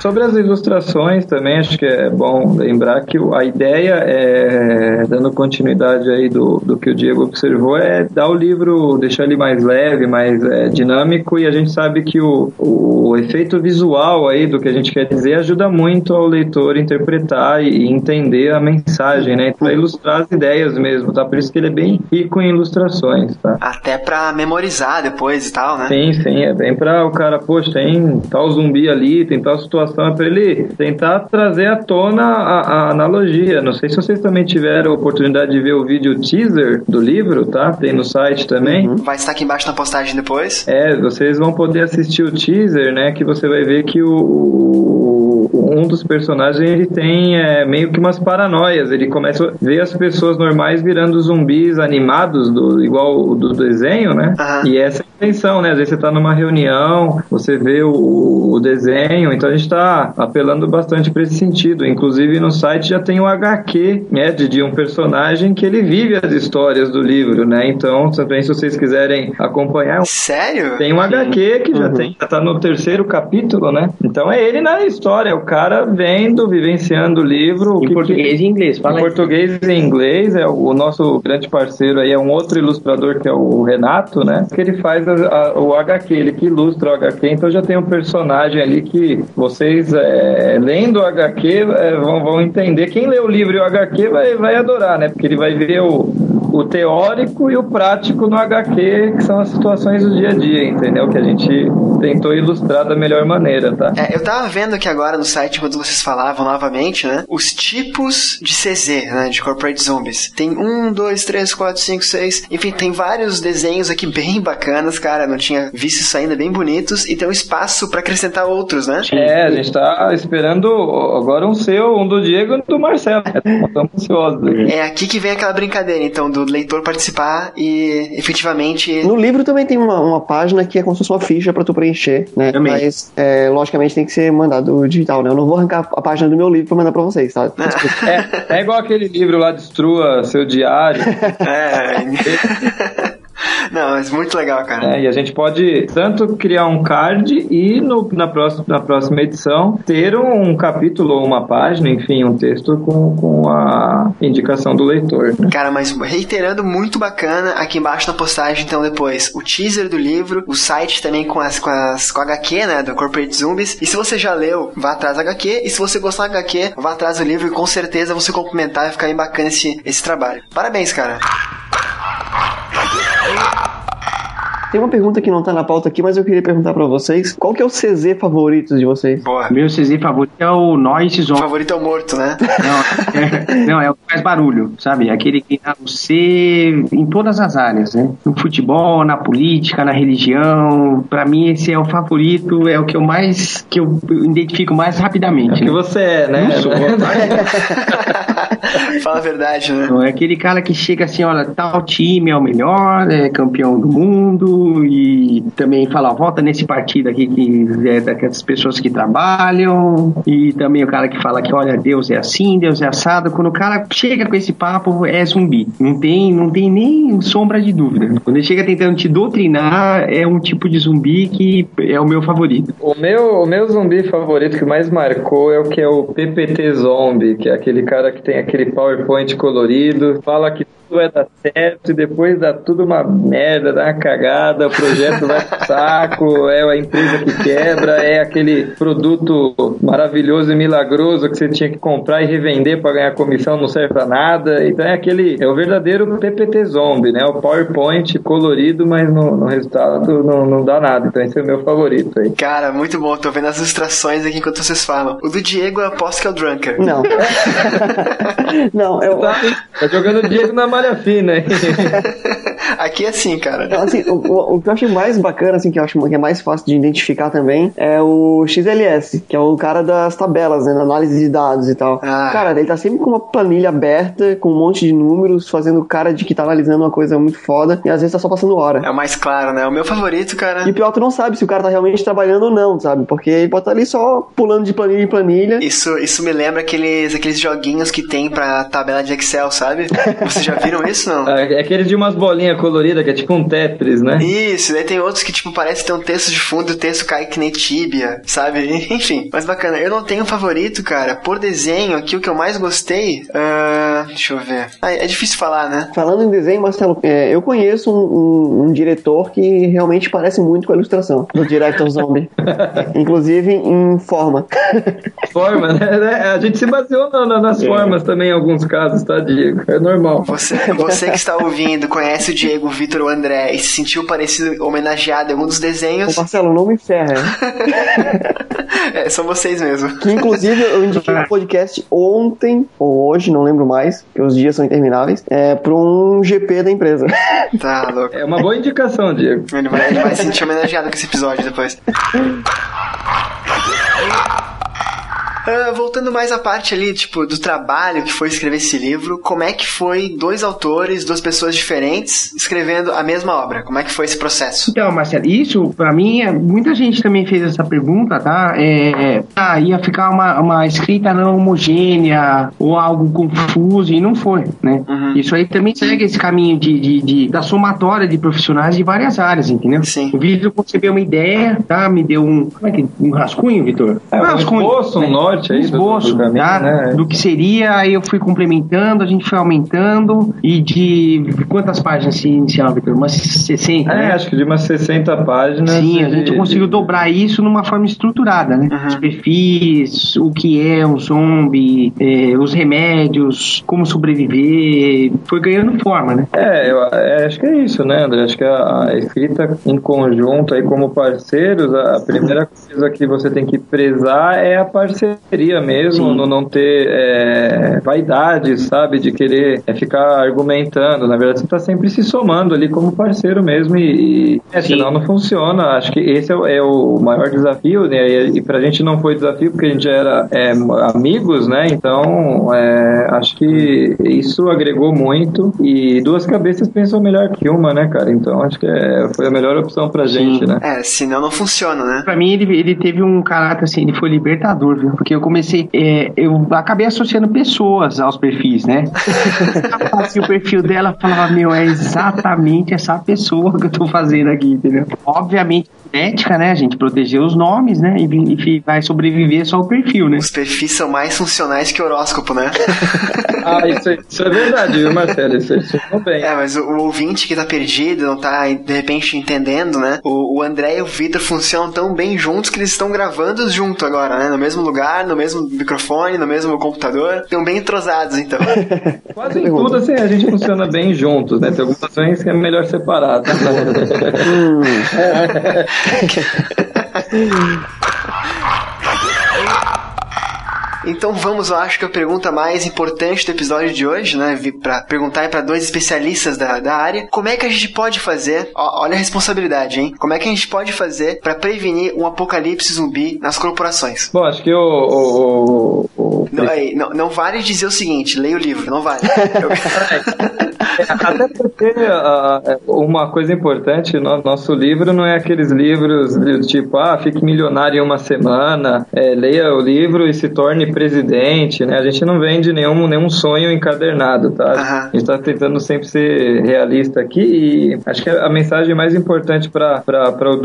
Sobre as ilustrações também, acho que é bom lembrar que a ideia é, dando continuidade aí do, do que o Diego observou, é dar o livro, deixar ele mais leve, mais é, dinâmico, e a gente sabe que o, o efeito visual aí do que a gente quer dizer ajuda muito ao leitor interpretar e entender a mensagem, né? Para ilustrar as ideias mesmo, tá? Por isso que ele é bem rico em ilustrações, tá?
Até pra memorizar depois e tal, né?
Sim, sim, é bem pra o cara, poxa, tem tal zumbi ali, tem tal situação, é pra ele tentar trazer à tona a, a analogia. Não sei se vocês também tiveram a oportunidade de ver o vídeo teaser do livro, tá? Tem no site também.
Vai estar aqui embaixo na postagem depois.
É, vocês vão poder assistir o teaser, né? Que você vai ver que o, o- um dos personagens ele tem é, meio que umas paranoias. Ele começa a ver as pessoas normais virando zumbis animados, do, igual o do desenho, né?
Aham.
E essa é a intenção, né? Às vezes você tá numa reunião, você vê o, o desenho, então a gente tá apelando bastante para esse sentido. Inclusive no site já tem o HQ, né? De, de um personagem que ele vive as histórias do livro, né? Então, também se vocês quiserem acompanhar,
Sério?
tem um HQ que já tem, já tá no terceiro capítulo, né? Então é ele na história, o cara vendo, vivenciando o livro.
Em
que-
português e inglês. Fala
em
aí.
português e em inglês, é o, o nosso grande parceiro aí é um outro ilustrador que é o Renato, né? Que ele faz a- a- o HQ, ele que ilustra o HQ, então já tem um personagem ali que vocês é, lendo o HQ é, vão, vão entender. Quem lê o livro e o HQ vai, vai adorar, né? Porque ele vai ver o, o teórico e o prático no HQ, que são as situações do dia a dia, entendeu? Que a gente tentou ilustrar da melhor maneira, tá?
É, eu tava vendo aqui agora no site, quando vocês falavam novamente, né? Os tipos de CZ, né? De Corporate Zombies. Tem um, dois, três, quatro, cinco, seis. Enfim, tem vários desenhos aqui bem bacanas, cara. Não tinha visto isso ainda, bem bonitos. E tem um espaço pra acrescentar outros, né?
É, a gente tá esperando agora um seu, um do Diego e um do Marcelo. Estamos ansiosos aqui.
É aqui que vem aquela brincadeira, então, do leitor participar e efetivamente.
No livro também tem uma, uma página que é como se fosse uma ficha pra tu preencher, né?
Também.
Mas, é, logicamente, tem que ser mandado digital, né? Eu não vou arrancar a página do meu livro pra mandar pra vocês, tá? Desculpa.
É, é igual aquele livro lá, Destrua Seu Diário.
É. Não, mas muito legal, cara.
né? E a gente pode tanto criar um card e no- na, próxima, na próxima edição ter um capítulo ou uma página, enfim, um texto com, com a indicação do leitor. né?
Cara, mas reiterando, muito bacana. Aqui embaixo na postagem, então, depois, o teaser do livro, o site também com as, com as com a HQ, né, do Corporate Zombies. E se você já leu, vá atrás da HQ. E se você gostar da HQ, vá atrás do livro e com certeza você complementar e ficar bem bacana esse, esse trabalho. Parabéns, cara. No!
Tem uma pergunta que não tá na pauta aqui, mas eu queria perguntar pra vocês. Qual que é o CZ favorito de vocês?
Boa.
Meu CZ favorito é o Noise
O
Zombie.
favorito é o morto, né?
Não, é, não, é o que faz barulho, sabe? Aquele que dá você em todas as áreas, né? No futebol, na política, na religião. Pra mim, esse é o favorito, é o que eu mais. que eu identifico mais rapidamente.
Que
Né?
você é, né?
Não sou.
Fala a verdade, né?
Então, é aquele cara que chega assim, olha, tal time é o melhor, é campeão do mundo e também fala, ó, volta nesse partido aqui que é daquelas pessoas que trabalham e também o cara que fala que, olha, Deus é assim, Deus é assado. Quando o cara chega com esse papo, é zumbi. Não tem, não tem nem sombra de dúvida. Quando ele chega tentando te doutrinar, é um tipo de zumbi que é o meu favorito.
O meu, o meu zumbi favorito que mais marcou é o que é o PPT Zombie, que é aquele cara que tem aquele PowerPoint colorido, fala que vai dar certo e depois dá tudo uma merda, dá uma cagada, o projeto vai pro saco, é a empresa que quebra, é aquele produto maravilhoso e milagroso que você tinha que comprar e revender para ganhar comissão, não serve pra nada. Então é aquele, é o verdadeiro PPT Zombie, né? O PowerPoint colorido, mas no, no resultado não, não dá nada. Então esse é o meu favorito aí.
Cara, muito bom. Tô vendo as ilustrações aqui enquanto vocês falam. O do Diego eu aposto que é o Drunker.
Não. não, eu,
Tá, tá jogando o Diego na malha fina, hein?
Aqui é assim, cara.
Não, assim, o, o- o que eu acho mais bacana, assim, que eu acho que é mais fácil de identificar também, é o XLS, que é o cara das tabelas, né, na análise de dados e tal.
Ah.
Cara, ele tá sempre com uma planilha aberta, com um monte de números, fazendo cara de que tá analisando uma coisa muito foda, e às vezes tá só passando hora.
É o mais claro, né? O meu favorito, cara.
E pior, tu não sabe se o cara tá realmente trabalhando ou não, sabe? Porque ele pode estar ali só pulando de planilha em planilha.
Isso, isso me lembra aqueles, aqueles joguinhos que tem pra tabela de Excel, sabe? Vocês já viram isso, não?
É aquele de umas bolinhas bolinha colorida, que é tipo um Tetris, né?
Isso, daí tem outros que, tipo, parece ter um texto de fundo e o texto cai que nem tíbia, sabe? Enfim, mas bacana. Eu não tenho um favorito, cara. Por desenho, aqui o que eu mais gostei. Uh, deixa eu ver. Ah, é difícil falar, né?
Falando em desenho, Marcelo, é, eu conheço um, um, um, diretor que realmente parece muito com a ilustração do Director Zombie. Inclusive em forma.
Forma, né? A gente se baseou na, na, nas é. formas também em alguns casos, tá, Diego? É normal.
Você, você que está ouvindo, conhece o Diego, o Vitor, o André e se sentiu parecido, homenageado em algum dos desenhos.
Ô Marcelo, não me ferra.
é, são vocês mesmo.
Que inclusive eu indiquei um podcast ontem, ou hoje, não lembro mais, que os dias são intermináveis, é, para um GP da empresa.
Tá louco.
É uma boa indicação, Diego.
Ele vai, ele vai se sentir homenageado com esse episódio depois. Uh, voltando mais à parte ali, tipo, do trabalho que foi escrever esse livro, como é que foi dois autores, duas pessoas diferentes, escrevendo a mesma obra? Como é que foi esse processo?
Então, Marcelo, isso, para mim, é, muita gente também fez essa pergunta, tá? É, ah, ia ficar uma, uma escrita não homogênea ou algo confuso, e não foi, né? Uhum. Isso aí também segue esse caminho de, de, de, da somatória de profissionais de várias áreas, entendeu?
Sim.
O Vitor concebeu uma ideia, tá? Me deu um, como é que, um rascunho, Vitor?
É, um rascunho. Um esboço, né? um norte aí
esboço do, do, caminho, tá? né? do que seria, aí eu fui complementando, a gente foi aumentando e de quantas páginas se iniciava, Victor? Umas 60,
é,
né?
acho que de umas 60 páginas.
Sim, a gente de, conseguiu de... dobrar isso numa forma estruturada, né? Uhum. Os perfis, o que é um zombie, é, os remédios, como sobreviver, foi ganhando forma, né?
É, eu é, acho que é isso, né, André? Acho que a, a escrita em conjunto aí como parceiros, a, a primeira coisa que você tem que prezar é a parceria parceria mesmo, no não ter é, vaidade, sabe, de querer é, ficar argumentando. Na verdade, você está sempre se somando ali como parceiro mesmo e, e é, senão não funciona. Acho que esse é, o, é o maior desafio, né? E, e pra gente não foi desafio porque a gente já era é, amigos, né? Então, é, acho que isso agregou muito e duas cabeças pensam melhor que uma, né, cara? Então, acho que é, foi a melhor opção pra Sim. gente, né?
É, senão não funciona, né?
Pra mim, ele, ele teve um caráter assim, ele foi libertador, viu? Porque eu comecei, é, eu acabei associando pessoas aos perfis, né? assim, o perfil dela falava, meu, é exatamente essa pessoa que eu tô fazendo aqui, entendeu? Obviamente, ética, né? A gente proteger os nomes, né? E, e, vai sobreviver só o perfil, né?
Os perfis são mais funcionais que horóscopo, né?
ah, isso, isso, é verdade, viu, Marcelo? Isso, isso bem.
É, mas o, o, ouvinte que tá perdido, não tá de repente entendendo, né? O, o André e o Vitor funcionam tão bem juntos que eles estão gravando junto agora, né? No mesmo lugar, no mesmo microfone, no mesmo computador. Estão bem entrosados, então.
Quase em tudo, assim, a gente funciona bem juntos, né? Tem algumas ações que é melhor separado. hum.
Então vamos, eu acho que a pergunta mais importante do episódio de hoje, né? Para perguntar para dois especialistas da, da área, como é que a gente pode fazer? Ó, olha a responsabilidade, hein? Como é que a gente pode fazer para prevenir um apocalipse zumbi nas corporações?
Bom, acho que o, o, o,
não, aí, não, não, vale dizer o seguinte, leia o livro, não vale.
Até porque uh, uma coisa importante, no nosso livro não é aqueles livros do tipo, ah, fique milionário em uma semana, é, leia o livro e se torne presidente, né? A gente não vende nenhum, nenhum sonho encadernado, tá? Uhum. A gente está tentando sempre ser realista aqui e acho que a mensagem mais importante para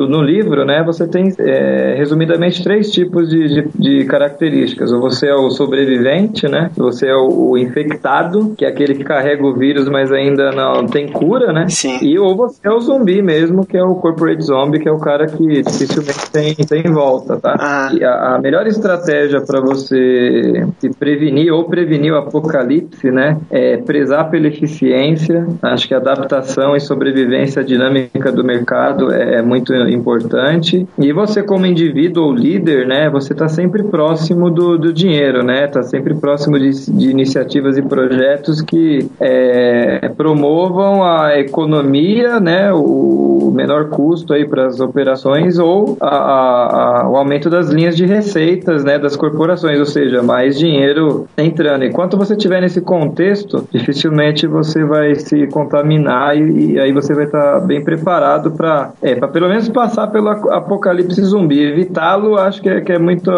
no livro, né? Você tem é, resumidamente três tipos de, de, de, características. Ou você é o sobrevivente, né? Você é o, o, infectado, que é aquele que carrega o vírus, mas ainda não tem cura, né?
Sim.
E ou você é o zumbi mesmo, que é o corporate zombie, que é o cara que dificilmente tem, tem volta, tá? Uhum. E a, a melhor estratégia para você se prevenir ou prevenir o apocalipse, né? É prezar pela eficiência. Acho que a adaptação e sobrevivência dinâmica do mercado é, é muito importante. E você, como indivíduo ou líder, né? Você está sempre próximo do, do dinheiro, né? Está sempre próximo de, de, iniciativas e projetos que é, promovam a economia, né? O menor custo aí para as operações ou a, a, a, o aumento das linhas de receitas, né? Das corporações, ou seja, mais dinheiro entrando. Enquanto você estiver nesse contexto, dificilmente você vai se contaminar e, e aí você vai estar bem preparado para é, pelo menos passar pelo apocalipse zumbi. Evitá-lo, acho que é, que é muito.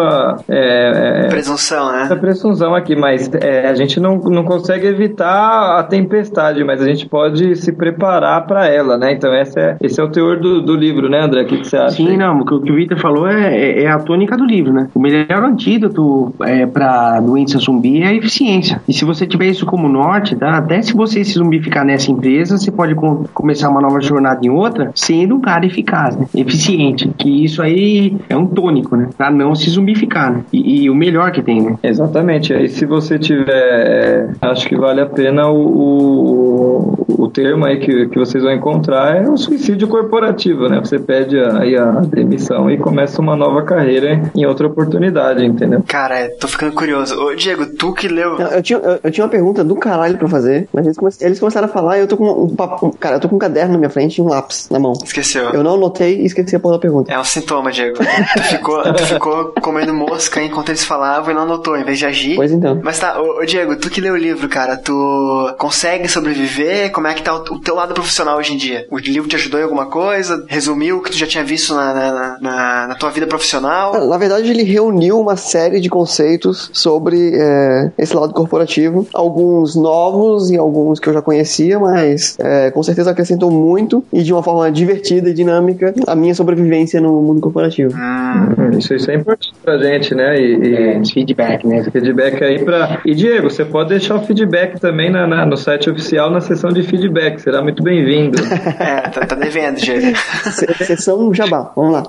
É,
é, presunção, né?
É presunção aqui, mas é, a gente não, não consegue evitar a tempestade. Mas a gente pode se preparar para ela, né? Então esse é, esse é o teor do, do livro, né, André? O que, que você acha?
Sim, não, o que o Victor falou é, é, é, a tônica do livro, né? O melhor antídoto é, para doença zumbi é a eficiência. E se você tiver isso como norte, tá? até se você se zumbificar nessa empresa, você pode com, começar uma nova jornada em outra, sendo um cara eficaz, né? eficiente. Que isso aí é um tônico, né? Pra não se zumbificar, né? E, e o melhor que tem, né?
Exatamente. Aí se você tiver, é, acho que vale a pena o, o, o termo aí que, que vocês vão encontrar é o suicídio corporativo, né? Você pede aí a demissão e começa uma nova carreira em outra oportunidade, entendeu?
Cara, tô ficando curioso. Ô, Diego, tu que leu.
Não, eu, tinha, eu, eu tinha uma pergunta do caralho pra fazer, mas eles, come- eles começaram a falar e eu tô com um, papo- um- Cara, eu tô com um caderno na minha frente e um lápis na mão.
Esqueceu.
Eu não notei e esqueci a porra da pergunta.
É um sintoma, Diego. Tu ficou, tu ficou comendo mosca enquanto eles falavam e não notou, em vez de agir.
Pois então.
Mas tá, ô, ô, Diego, tu que leu o livro, cara, tu consegue sobreviver? Como é que tá o, o teu lado profissional hoje em dia? O livro te ajudou em alguma coisa? Resumiu o que tu já tinha visto na, na, na, na tua vida profissional?
Na verdade, ele reuniu uma série de conceitos sobre é, esse lado corporativo. Alguns novos e alguns que eu já conhecia, mas é, com certeza acrescentou muito e de uma forma divertida e dinâmica a minha sobrevivência no mundo corporativo.
Hum, Isso, isso é importante pra gente, né? E, e
É, feedback, né?
feedback aí pra. E Diego, você pode deixar o feedback também na, na- no site oficial na seção de feedback. Será muito bem-vindo.
É, tá, tá devendo, Diego.
Se- Sessão Jabá, vamos lá.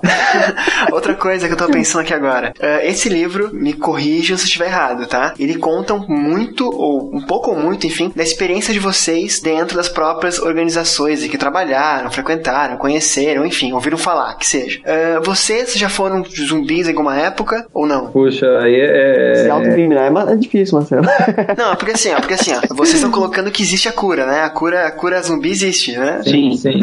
Outra coisa que eu tô pensando aqui agora. É, esse livro, me corrija se eu estiver errado, tá? Ele conta muito, ou um pouco ou muito, enfim, da experiência de vocês dentro das próprias organizações e que trabalharam, frequentaram, conheceram, enfim, ouviram falar, que seja. É, vocês já foram zumbis em alguma época ou não?
Puxa, aí
Se
é.
autocriminar é, ma- é difícil, Marcelo.
Não, é porque assim, ó, porque assim, ó, vocês estão colocando que existe a cura, né? A cura, a cura zumbi existe, né?
Sim.
Sim.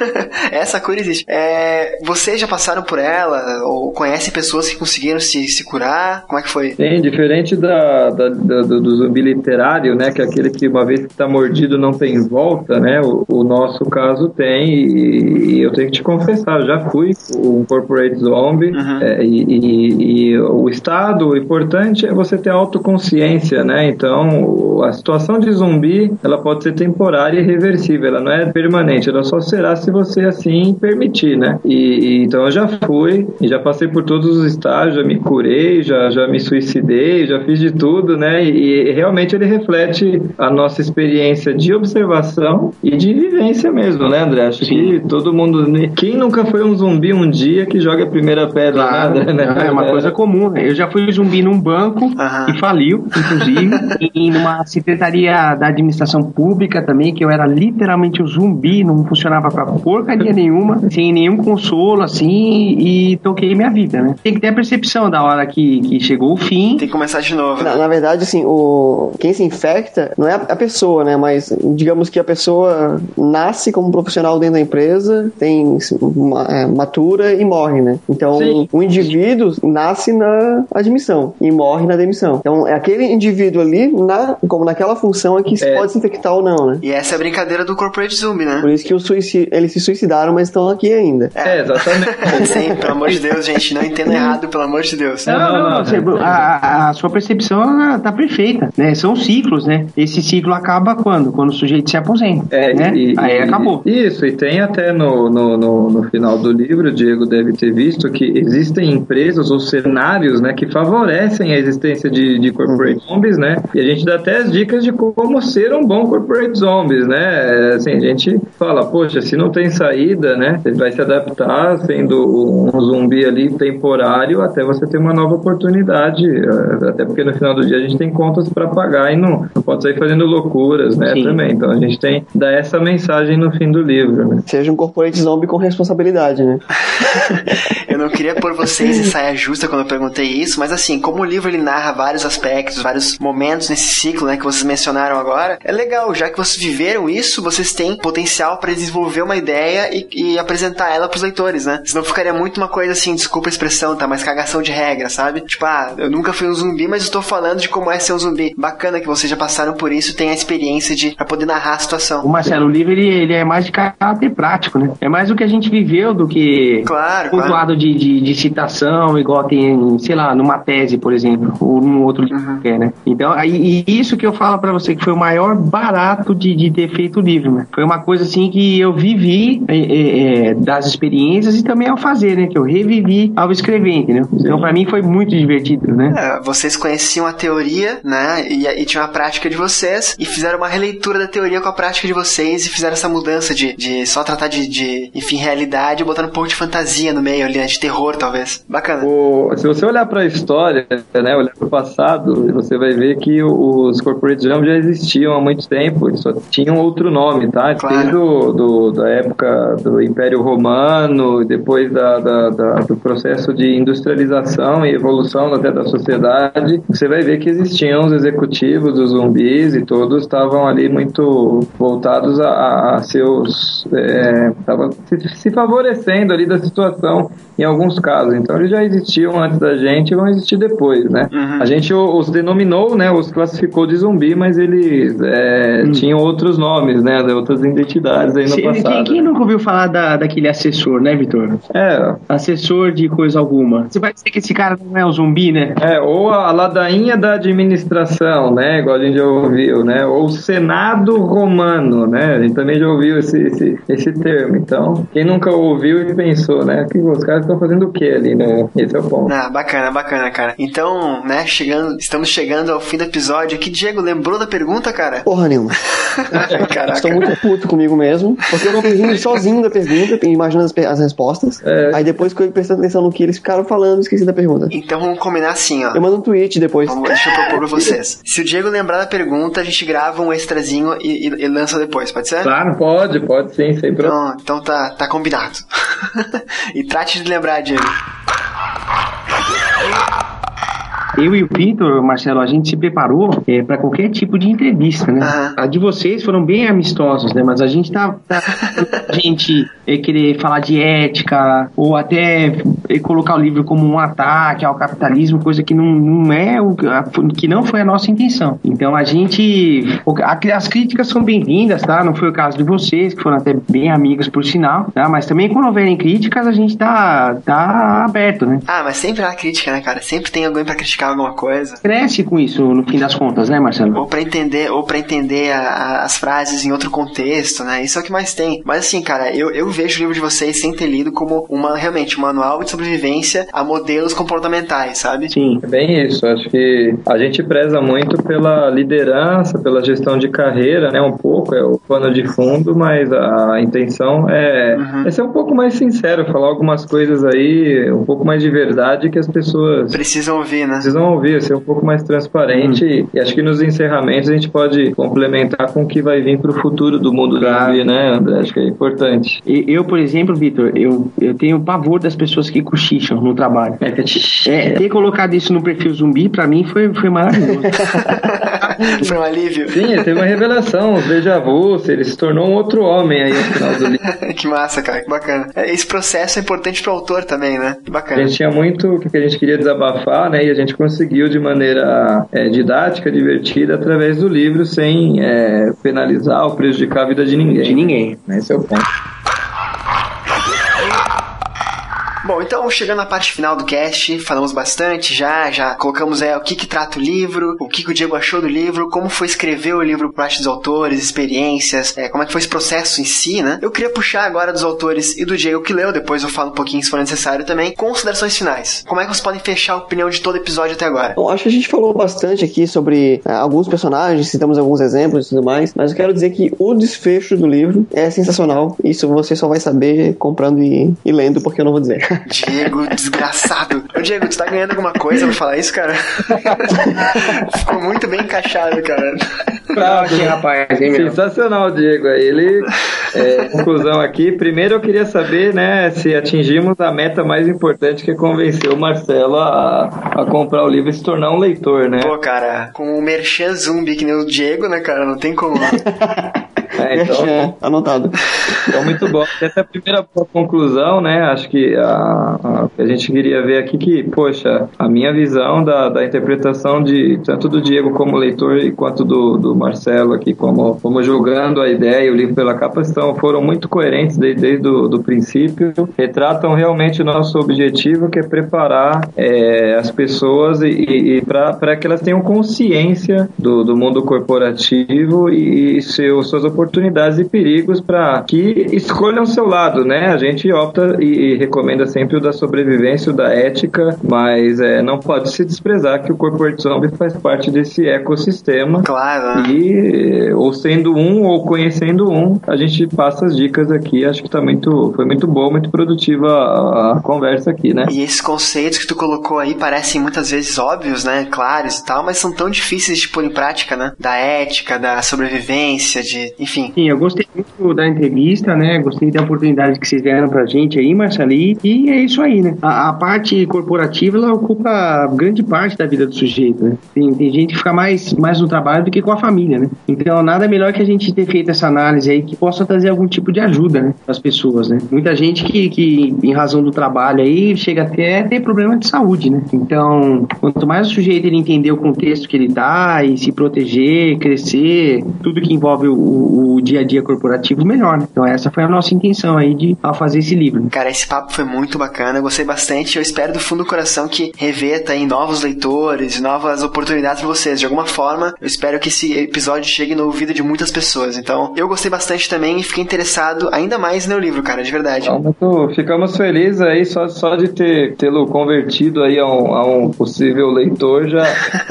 Essa cura existe. É, vocês já passaram por ela? Ou conhecem pessoas que conseguiram se, se curar? Como é que foi?
Sim, diferente da, da- da- do, do zumbi literário, né? Que é aquele que uma vez que está mordido não tem volta, né? O, o nosso caso tem e, e eu tenho que te confessar, eu já fui um corporate zombie é, e, e- e o estado, o importante é você ter autoconsciência, né? Então a situação de zumbi ela pode ser temporária e reversível, ela não é permanente, ela só será se você assim permitir, né? E, e- então eu já fui e já passei por todos os estágios, já me curei, já, já me suicidei, já fiz de tudo, né? E, e realmente ele reflete a nossa experiência de observação e de vivência mesmo, né, André? Acho que todo mundo. Quem nunca foi um zumbi um dia que joga a primeira pedra,
Claro,
né, André?
é uma coisa comum. né? Eu já fui zumbi num banco
Aham.
e faliu, inclusive, e numa secretaria da administração pública também, que eu era literalmente um zumbi, não funcionava pra porcaria nenhuma, sem nenhum consolo, assim, e toquei minha vida, né? Tem que ter a percepção da hora que, que chegou o fim.
Tem que começar de novo.
Na, na verdade, assim, o, quem se infecta não é a, a pessoa, né? Mas digamos que a pessoa nasce como profissional dentro da empresa, tem ma- é, matura e morre, né? Então,
Sim.
o indivíduo nasce na admissão e morre na demissão. Então, é aquele indivíduo ali, na, como naquela função, é que se
É.
pode se infectar ou não, né?
E essa é a brincadeira do Corporate Zombie, né?
Por isso que o suicídio, eles se suicidaram, mas estão aqui ainda.
É, exatamente.
Sim, pelo amor de Deus, gente, não entenda errado, pelo amor de Deus.
Não, não, não. você- a, a- sua percepção tá perfeita, né? São ciclos, né? Esse ciclo acaba quando? Quando o sujeito se aposenta,
É,
né?
e-
Aí
e-
acabou.
Isso, e tem até no, no, no, no final do livro, o Diego deve ter visto, que existem empresas ou cenários né, que favorecem a existência de, de corporate zombies, né? E a gente dá até as dicas de como ser um bom corporate zombies, né? Assim, a gente fala, poxa, se não tem saída, né? Você vai se adaptar sendo um zumbi ali temporário até você ter uma nova oportunidade. eh, Até porque no final do dia a gente tem contas para pagar e não, não pode sair fazendo loucuras, né?
Sim.
Também. Então a gente tem dá essa mensagem no fim do livro, né?
Seja um corporate zombie com responsabilidade, né?
Eu não queria pôr vocês em saia justa quando eu perguntei isso, mas assim, como o livro ele narra vários aspectos, vários momentos nesse ciclo, né, que vocês mencionaram agora, é legal, já que vocês viveram isso, vocês têm potencial para desenvolver uma ideia e, e apresentar ela pros leitores, né? Senão ficaria muito uma coisa assim, desculpa a expressão, tá, mas cagação de regra, sabe? Tipo, ah, eu nunca fui um zumbi, mas estou falando de como é ser um zumbi. Bacana que vocês já passaram por isso, tem a experiência de pra poder narrar a
O
situação.
Marcelo, o livro ele, ele é mais de caráter prático, né? É mais o que a gente viveu do que
Claro, claro.
pontuado de, de, de citação, igual tem, sei lá, numa tese, por exemplo, ou num outro livro
Uhum.
qualquer, né? Então, aí, e isso que eu falo pra você que foi o maior barato de, de ter feito o livro, né? Foi uma coisa assim que eu vivi é, é, é, das experiências e também ao fazer, né? Que eu revivi ao escrever, entendeu? Então pra mim foi muito divertido, né?
É, vocês conheciam a teoria, né? E, e tinham a prática de vocês e fizeram uma releitura da teoria com a prática de vocês e fizeram essa mudança de, de só tratar de, de, enfim, realidade, botando um pouco de fantasia no meio ali, né? De terror, talvez. Bacana.
O, se você olhar para a história, né, olhar para o passado, você vai ver que os corporate jump já existiam há muito tempo, eles só tinham outro nome, tá?
Claro.
Desde do, do, da época do Império Romano, depois da, da, da, do processo de industrialização e evolução até da sociedade, você vai ver que existiam os executivos, os zumbis e todos estavam ali muito voltados a, a seus. Estavam é, se, se favorecendo ali da situação em alguns casos. Então eles já existiam antes da gente e vão existir depois, né?
Uhum.
A gente os denominou, né? Os classificou de zumbi, mas eles é,
Hum.
tinham outros nomes, né? Outras identidades aí no
Se-
passado.
Quem, quem nunca ouviu falar da, daquele assessor, né, Vitor?
É,
Assessor de coisa alguma. Você vai dizer que esse cara não é um zumbi, né?
é, ou a ladainha da administração, né? Igual a gente já ouviu, né? Ou o Senado Romano, né? A gente também já ouviu esse, esse, esse termo. Então, quem nunca ouviu e pensou, né? Que os caras estão fazendo o que ali, né? Esse é o ponto.
Ah, bacana, bacana, cara. Então, né, chegando, estamos chegando ao fim do episódio aqui. Diego, lembrou da pergunta, cara?
Porra nenhuma.
Caraca.
Estou muito puto comigo mesmo, porque eu fiquei rindo sozinho da pergunta, imaginando as, as respostas.
É.
Aí depois que eu prestando atenção no que eles ficaram falando, esqueci da pergunta.
Então vamos combinar assim, ó.
Eu mando um tweet depois.
Vamos, deixa eu propor pra vocês. Se o Diego lembrar da pergunta, a gente grava um extrazinho e, e- e lança depois, pode ser?
Claro, pode, pode sim, sem problema.
Então, então tá, tá combinado. e trate de lembrar, Diego.
Eu e o Vitor, Marcelo, a gente se preparou para qualquer tipo de entrevista, né?
Aham.
A de vocês foram bem amistosos, né? Mas a gente tá, tá a gente é, querer falar de ética ou até é, colocar o livro como um ataque ao capitalismo, coisa que não, não é o a- que não foi a nossa intenção. Então a gente a- as críticas são bem-vindas, tá? Não foi o caso de vocês que foram até bem amigos por sinal, tá? Mas também quando houverem críticas a gente tá tá aberto, né?
Ah, mas sempre há crítica, né, cara? Sempre tem alguém pra criticar alguma coisa.
Cresce com isso no fim das contas, né, Marcelo?
Ou pra entender, ou para entender a- a- as frases em outro contexto, né? Isso é o que mais tem. Mas assim, cara, eu, eu vejo o livro de vocês sem ter lido como uma realmente um manual de sobrevivência a modelos comportamentais, sabe?
Sim.
É bem isso, acho que a gente preza muito pela liderança, pela gestão de carreira, né? Um pouco é o pano de fundo, mas a intenção é,
Uhum.
é ser um pouco mais sincero, falar algumas coisas aí, um pouco mais de verdade que as pessoas
Precisam ouvir, né?
precisam ouvir, ser um pouco mais transparente. E acho que nos encerramentos a gente pode complementar com o que vai vir para o futuro do mundo do
Claro.
zumbi, né, André? Acho que é importante.
E- Eu, por exemplo, Vitor, eu, eu tenho pavor das pessoas que cochicham no trabalho. É, ter colocado isso no perfil zumbi, pra mim, foi, foi maravilhoso.
Foi um alívio.
Sim, ele teve uma revelação, os déjà vu, ele se tornou um outro homem aí no final do livro.
que massa, cara, que bacana. É, Esse processo é importante pro autor também, né? Que
A
bacana.
gente tinha muito o que a gente queria desabafar, né? E a gente conseguiu de maneira é, didática, divertida, através do livro, sem é, penalizar ou prejudicar a vida de ninguém.
De ninguém.
Esse é o ponto.
Bom, então chegando na parte final do cast, falamos bastante já, já colocamos é, o que que trata o livro, o que que o Diego achou do livro, como foi escrever o livro por parte dos autores, experiências, é, como é que foi esse processo em si, né? Eu queria puxar agora dos autores e do Diego que leu, depois eu falo um pouquinho se for necessário também, considerações finais. Como é que vocês podem fechar a opinião de todo episódio até agora?
Bom, acho que a gente falou bastante aqui sobre ah, alguns personagens, citamos alguns exemplos e tudo mais, mas eu quero dizer que o desfecho do livro é sensacional. Isso você só vai saber comprando e, e lendo, porque eu não vou dizer.
Diego, desgraçado. Ô Diego, tu tá ganhando alguma coisa pra falar isso, cara? Ficou muito bem encaixado, cara.
Que rapaz, hein, meu?
Sensacional, Diego. Aí Ele, é, conclusão aqui. Primeiro eu queria saber, né, se atingimos a meta mais importante que é convencer o Marcelo a, a comprar o livro e se tornar um leitor, né?
Pô, cara, com o merchan zumbi que nem o Diego, né, cara? Não tem como.
É, então,
É, anotado.
então, muito bom. Essa é a primeira conclusão, né? Acho que a, a, a gente queria ver aqui que, poxa, a minha visão da, da interpretação de tanto do Diego como leitor e quanto do, do Marcelo aqui como, como julgando a ideia e o livro pela capa estão, foram muito coerentes desde, desde o do princípio, retratam realmente o nosso objetivo que é preparar é, as pessoas e, e, e para que elas tenham consciência do, do mundo corporativo e, e seus, suas oportunidades e perigos para que escolham o seu lado, né? A gente opta e, e recomenda sempre o da sobrevivência, o da ética, mas é, não pode se desprezar que o Corporate Zombie faz parte desse ecossistema
Claro, né?
e ou sendo um ou conhecendo um, a gente passa as dicas aqui. Acho que tá muito, foi muito boa, muito produtiva a, a conversa aqui, né?
E esses conceitos que tu colocou aí parecem muitas vezes óbvios, né? Claros e tal, mas são tão difíceis de pôr em prática, né? Da ética, da sobrevivência, de. Enfim.
Sim, eu gostei muito da entrevista, né? Gostei da oportunidade que vocês deram pra gente aí, Marceli. E é isso aí, né? A, a parte corporativa, ela ocupa grande parte da vida do sujeito, né? Tem, tem gente que fica mais, mais no trabalho do que com a família, né? Então, nada melhor que a gente ter feito essa análise aí que possa trazer algum tipo de ajuda, né? Pessoas, né? Muita gente que, que, em razão do trabalho aí, chega até ter problema de saúde, né? Então, quanto mais o sujeito ele entender o contexto que ele tá e se proteger, crescer, tudo que envolve o, o dia a dia corporativo, melhor, né? Então, essa foi a nossa intenção aí de ao fazer esse livro. né?
Cara, esse papo foi muito bacana, eu gostei bastante. Eu espero do fundo do coração que reveta aí novos leitores, novas oportunidades pra vocês. De alguma forma, eu espero que esse episódio chegue no ouvido de muitas pessoas. Então, eu gostei bastante também e fiquei interessado ainda mais no livro, cara, de verdade.
Então, ficamos felizes aí só, só de ter tê-lo convertido aí a um, a um possível leitor já,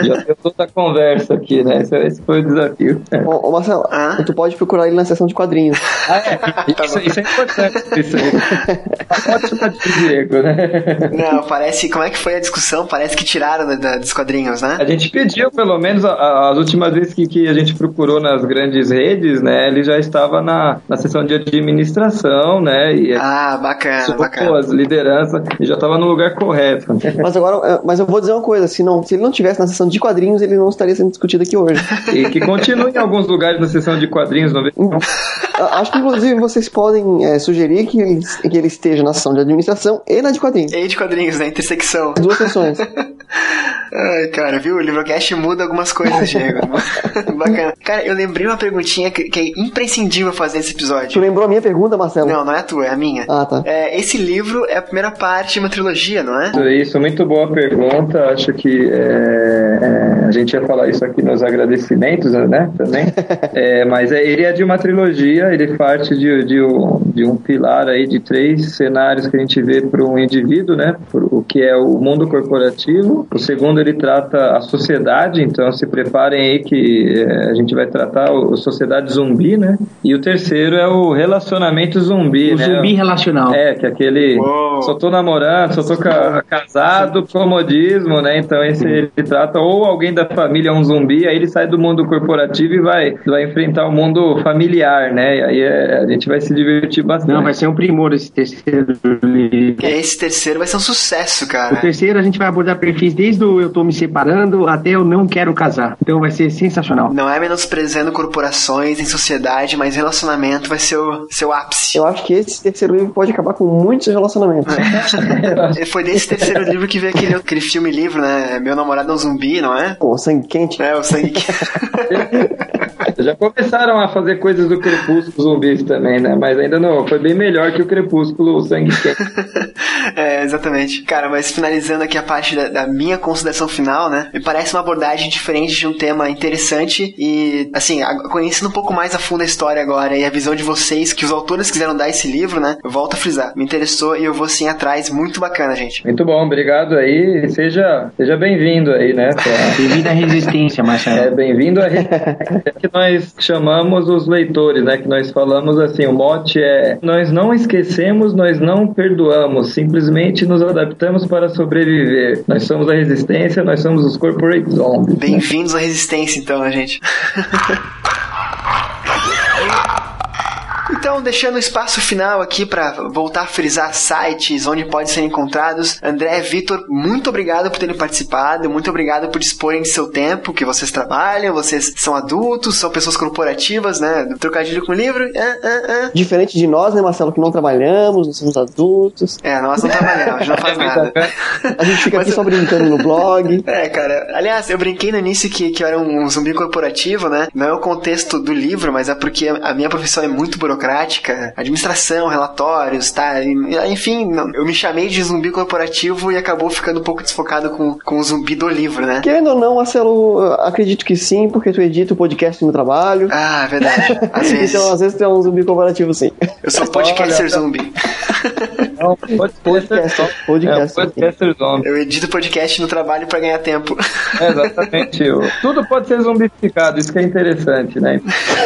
já deu toda a conversa aqui, né? Esse, esse foi o desafio.
Ô, ô, Marcelo,
Hã?
tu pode procurar ele na seção de quadrinhos.
Ah, é. Isso, isso é importante. Isso aí. Ótima de Diego, né?
Não, parece. Como é que foi a discussão? Parece que tiraram da- da- dos quadrinhos, né?
A gente pediu, pelo menos, a- a- as últimas vezes que, que a gente procurou nas grandes redes, né? Ele já estava na, na sessão de administração, né? E
Ah, bacana, bacana.
as lideranças, e já estava no lugar correto.
Mas agora, é, mas eu vou dizer uma coisa, se, não, se ele não tivesse na sessão de quadrinhos, ele não estaria sendo discutido aqui hoje.
E que continue em alguns lugares na sessão de quadrinhos,
Acho que, inclusive, vocês podem é, sugerir que ele, que ele esteja na sessão de administração e na de quadrinhos.
E de quadrinhos, né? Intersecção.
As duas sessões.
Ai, cara, viu? O Livrocast muda algumas coisas, Diego. Bacana. Cara, eu lembrei uma perguntinha que, que é imprescindível fazer nesse
Tu
episódio.
lembrou a minha pergunta, Marcelo?
Não, não é a tua, é a minha.
Ah, tá.
É, esse livro é a primeira parte de uma trilogia, não é?
Isso, muito boa pergunta. Acho que é, é, a gente ia falar isso aqui nos agradecimentos, né? Também. É, mas é, ele é de uma trilogia, ele parte de, de, um, de um pilar aí de três cenários que a gente vê para um indivíduo, né? Pro- O que é o mundo corporativo. O segundo ele trata a sociedade, então se preparem aí que é, a gente vai tratar o, a sociedade zumbi, né? E o terceiro é o relacionamento zumbi,
O
né?
zumbi relacional.
É, que aquele.
Uou.
Só tô namorando, só tô ca- casado, comodismo, né? Então esse ele trata ou alguém da família é um zumbi, aí ele sai do mundo corporativo e vai, vai enfrentar o mundo familiar, né? E aí é- a gente vai se divertir bastante.
Não, vai ser um primor esse terceiro livro.
Esse terceiro vai ser um sucesso,
O
cara.
terceiro a gente vai abordar desde o eu tô me separando até eu não quero casar. Então vai ser sensacional.
Não é menosprezando corporações em sociedade, mas relacionamento vai ser o seu ápice.
Eu acho que esse terceiro livro pode acabar com muitos relacionamentos.
Foi desse terceiro livro que veio aquele, aquele filme livro, né? Meu namorado é um zumbi, não é?
Pô, sangue quente.
É, o sangue. que-
Já começaram a fazer coisas do Crepúsculo zumbis também, né? Mas ainda não. Foi bem melhor que o Crepúsculo o Sangue Quente.
é, exatamente. Cara, mas finalizando aqui a parte da, da minha consideração final, né? Me parece uma abordagem diferente de um tema interessante e, assim, conhecendo um pouco mais a fundo a história agora e a visão de vocês, que os autores quiseram dar esse livro, né? Eu volto a frisar. Me interessou e eu vou sim atrás. Muito bacana, gente.
Muito bom, obrigado aí. Seja, seja bem-vindo aí, né? pra-
Devido à resistência,
É,
Marcelo.
bem-vindo a é que nós chamamos os leitores, né? Que nós falamos assim, o mote é nós não esquecemos, nós não perdoamos, simplesmente nos adaptamos para sobreviver. Nós somos a resistência, nós somos os corporate zombies. né?
Bem-vindos à resistência, então, né, gente? então, deixando o espaço final aqui para voltar a frisar sites onde podem ser encontrados, André Vitor, muito obrigado por terem participado, muito obrigado por disporem de seu tempo, que vocês trabalham, vocês são adultos, são pessoas corporativas, né? Trocadilho com livro. Ah, ah, ah.
Diferente de nós, né, Marcelo, que não trabalhamos, não somos adultos.
É, nós não trabalhamos, a gente não faz nada.
A gente fica
Mas
aqui só brincando no blog.
É, cara. Aliás, eu brinquei no início que, que eu era um zumbi corporativo, né? Não é o contexto do livro, mas é porque a minha profissão é muito burocrática. Administração, relatórios, tá? Enfim, eu me chamei de zumbi corporativo e acabou ficando um pouco desfocado com, com o zumbi do livro, né?
Querendo ou não, Marcelo, acredito que sim, porque tu edita o podcast no trabalho.
Ah, verdade. Às vezes.
Então, às vezes tu é um zumbi comparativo, sim.
Eu sou podcaster zumbi.
Não, podcaster,
Podcast, podcast.
é, podcaster zombie.
Eu edito podcast no trabalho pra ganhar tempo.
É, exatamente. Tudo pode ser zombificado, isso que é interessante, né?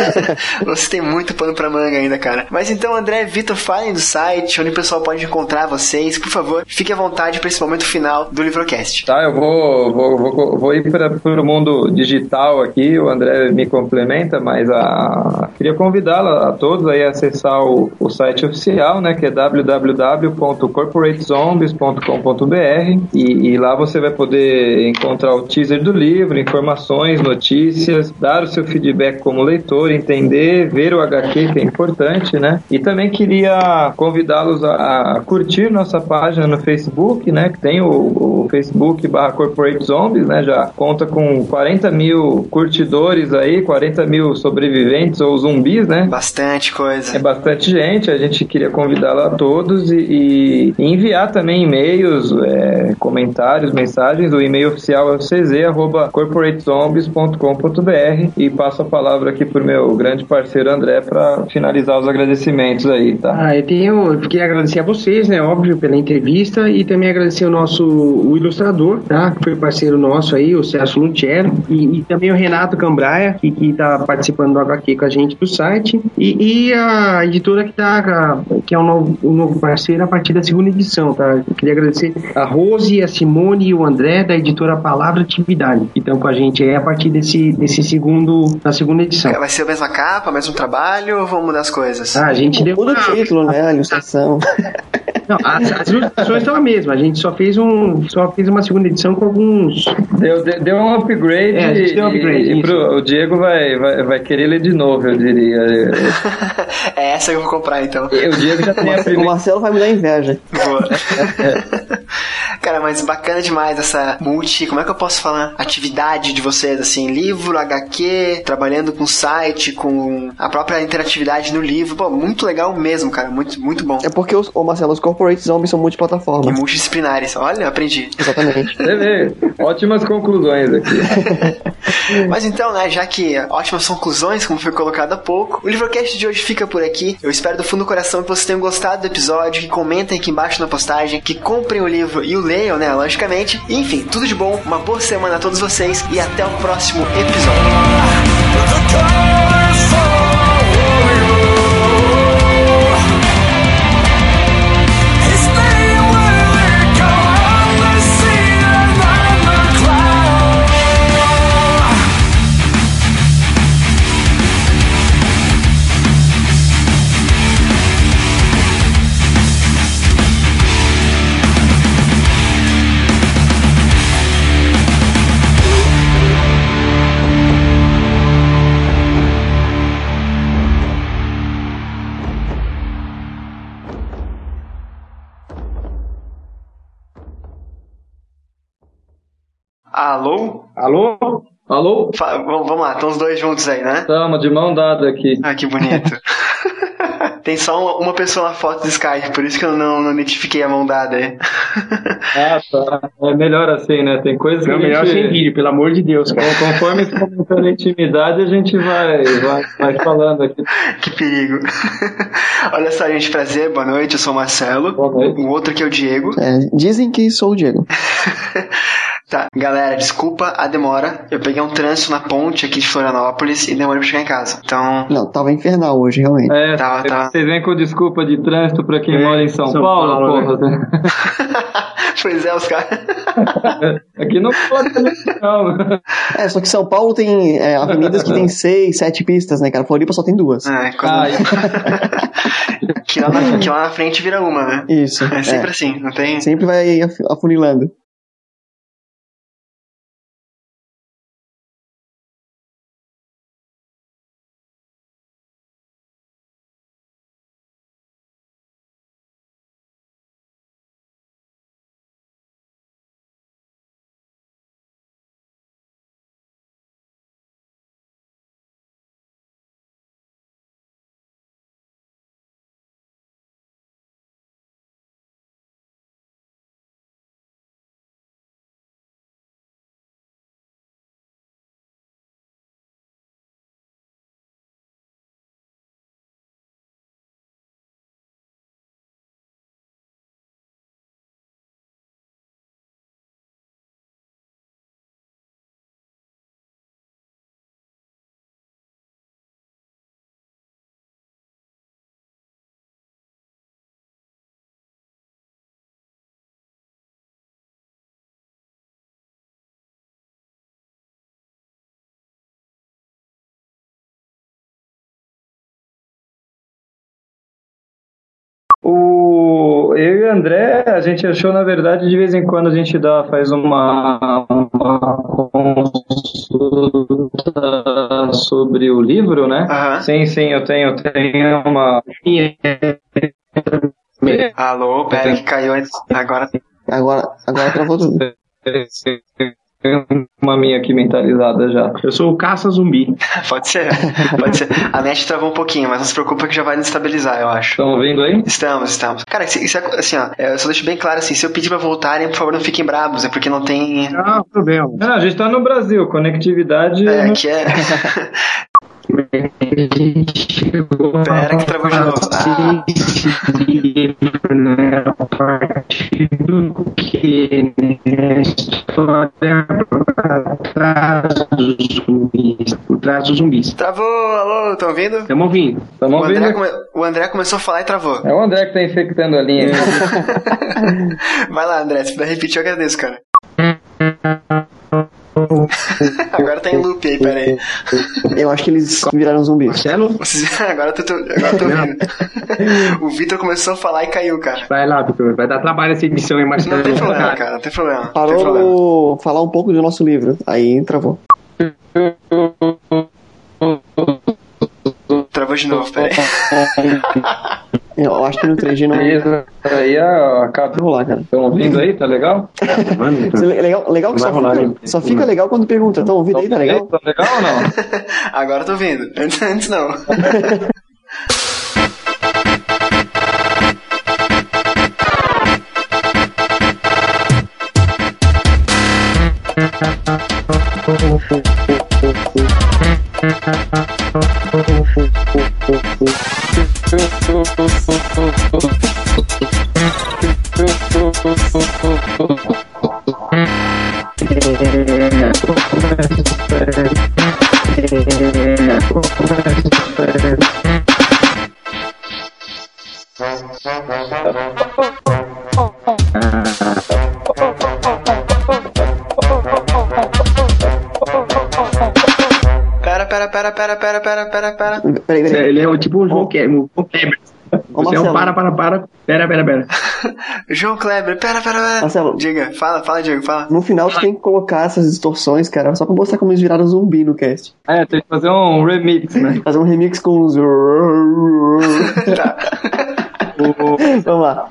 Você tem muito pano pra manga ainda, cara. Mas então, André, Vitor, falem do site, onde o pessoal pode encontrar vocês. Por favor, fique à vontade pra esse momento final do Livrocast.
Tá, eu vou, vou, vou, vou ir para o mundo digital aqui, o André me complementa, mas a, queria convidá-la a todos aí a acessar o, o site oficial, né, que é www.corporatezombies.com.br e, e lá você vai poder encontrar o teaser do livro, informações, notícias, dar o seu feedback como leitor, entender, ver o HQ, que é importante, né, e também queria convidá-los a, curtir nossa página no Facebook, né, que tem o, o Facebook barra Corporate Zombies, né, já conta com 40 mil curtidores aí, 40 mil sobreviventes ou zumbis, né,
Bastante coisa.
é bastante gente, a gente queria convidá-la a todos e, e enviar também e-mails, é, comentários, mensagens. O e-mail oficial é o cz.corporatezombies.com.br e passo a palavra aqui pro meu grande parceiro André para finalizar os agradecimentos aí, tá?
Ah, eu tenho, eu queria agradecer a vocês, né, óbvio, pela entrevista e também agradecer o nosso o ilustrador, tá, que foi parceiro nosso aí, o Celso Lutiero, e, e também o Renato Cambraia, que, que tá participando do HQ com a gente do site, e, e a editora que tá, que é o novo, o novo parceiro a partir da segunda edição, tá, eu queria agradecer a Rose, a Simone e o André da editora Palavra Atividade, que estão com a gente aí a partir desse, desse segundo, da segunda edição.
Vai ser a mesma capa, mesmo trabalho vão mudar as coisas?
Ah, a gente deu
Muda o título, né? A ilustração.
Não, as, as ilustrações são a mesma. A gente só fez um, só fez uma segunda edição com alguns.
Deu, deu deu um upgrade,
É, a gente deu um upgrade,
e, e pro- o Diego vai, vai, vai querer ler de novo, eu diria.
é essa que eu vou comprar então.
O Diego já tem a
O
primeira.
Marcelo vai me dar inveja.
Boa. Cara, mas bacana demais essa multi, como é que eu posso falar? Atividade de vocês, assim, livro, HQ, trabalhando com site, com a própria interatividade no livro. Pô, muito legal mesmo, cara, muito, muito bom.
É porque, os, ô Marcelo, os corporate zombies são
E
multiplataformas.
multidisciplinares, olha, aprendi.
Exatamente.
Você vê, ótimas conclusões aqui.
Mas então, né, já que ótimas conclusões, como foi colocado há pouco, o Livrocast de hoje fica por aqui. Eu espero do fundo do coração que vocês tenham gostado do episódio, que comentem aqui embaixo na postagem, que comprem o livro e o leiam, né, logicamente. E, enfim, tudo de bom, uma boa semana a todos vocês e até o próximo episódio. Alô?
Alô?
Alô?
Fa- vamos vamos lá, estão os dois juntos aí, né?
Tamo de mão dada aqui.
Ah, que bonito. Tem só uma, pessoa na foto do Skype, por isso que eu não, não identifiquei a mão dada aí.
Ah, tá. É melhor assim, né? Tem coisas que a
melhor
gente...
sem vídeo, pelo amor de Deus, cara.
Conforme se aumentando a intimidade, a gente vai, vai, vai falando aqui.
que perigo. Olha só, gente, prazer, boa noite, eu sou o Marcelo.
Boa noite.
O outro aqui é o Diego.
É, dizem que sou o Diego.
Tá, galera, desculpa a demora. Eu peguei um trânsito na ponte aqui de Florianópolis e demorei pra chegar em casa. Então,
Não, tava infernal hoje, realmente.
É,
Tava, tava.
Vocês vêm com desculpa de trânsito pra quem
É,
mora em São,
São
Paulo,
Paulo,
porra.
pois é, os caras.
Aqui não pode não.
É, só que São Paulo tem é, avenidas que tem seis, sete pistas, né, cara? Floripa só tem duas.
É, quando...
Ah,
que, lá na, que lá na frente vira uma, né?
Isso.
É sempre
é.
assim, não tem.
Sempre vai af- afunilando.
Eu e o André, a gente achou, na verdade, de vez em quando a gente dá, faz uma, uma consulta sobre o livro, né?
Aham.
Sim, sim, eu tenho, eu tenho uma.
Alô, pera que caiu antes. Agora.
Agora, agora travou tudo.
Uma minha aqui mentalizada já.
Eu sou o caça zumbi.
Pode ser, pode ser. A net travou um pouquinho, mas não se preocupa que já vai estabilizar, eu acho.
Estão ouvindo aí?
Estamos, estamos. Cara, isso é assim, ó. Eu só deixo bem claro assim, se eu pedir pra voltarem, por favor, não fiquem bravos, é porque não tem.
Não, problema.
Não, a gente tá no Brasil, conectividade.
É, que é. Pera que travou de novo. Ah,
Não é a parte do que né, história por trás dos zumbis. Por trás dos zumbis.
travou, alô, estão ouvindo?
Estamos ouvindo.
Estamos
O André,
ouvindo?
come- o André começou a falar e travou.
É o André que tá infectando a linha.
Vai lá, André, se puder repetir, eu agradeço, cara. Agora tá em loop aí, pera aí.
Eu acho que eles viraram zumbis.
Marcelo,
Agora eu tô, agora tô ouvindo. O Vitor começou a falar e caiu, cara.
vai lá, Vitor. Vai dar trabalho essa edição, hein, Marcelo?
Não tem problema, cara, não tem problema. Não tem
Parou
problema.
falar um pouco do nosso livro. Aí travou.
Travou de novo, pera aí.
Eu acho que no 3G não vai
Isso aí a acaba.
rolar, cara.
Estão ouvindo aí? Tá legal?
Mano,
é Legal, legal que só fica, só fica legal quando pergunta. Estão ouvindo aí? Tá legal?
Tá legal ou não?
Agora eu tô ouvindo. Antes, antes não.
Peraí, peraí.
Ele é o tipo o João Kleber. o João Kleber.
Ô,
Você é um para, para, para. Pera, pera, pera.
João Kleber, pera, pera, pera.
Marcelo.
Diga, fala, fala, Diego, fala.
No final tu tem que colocar essas distorções, cara, só pra mostrar como eles viraram zumbi no cast.
É, tem que fazer um remix, né?
Fazer um remix com os.
Tá.
Vamos lá.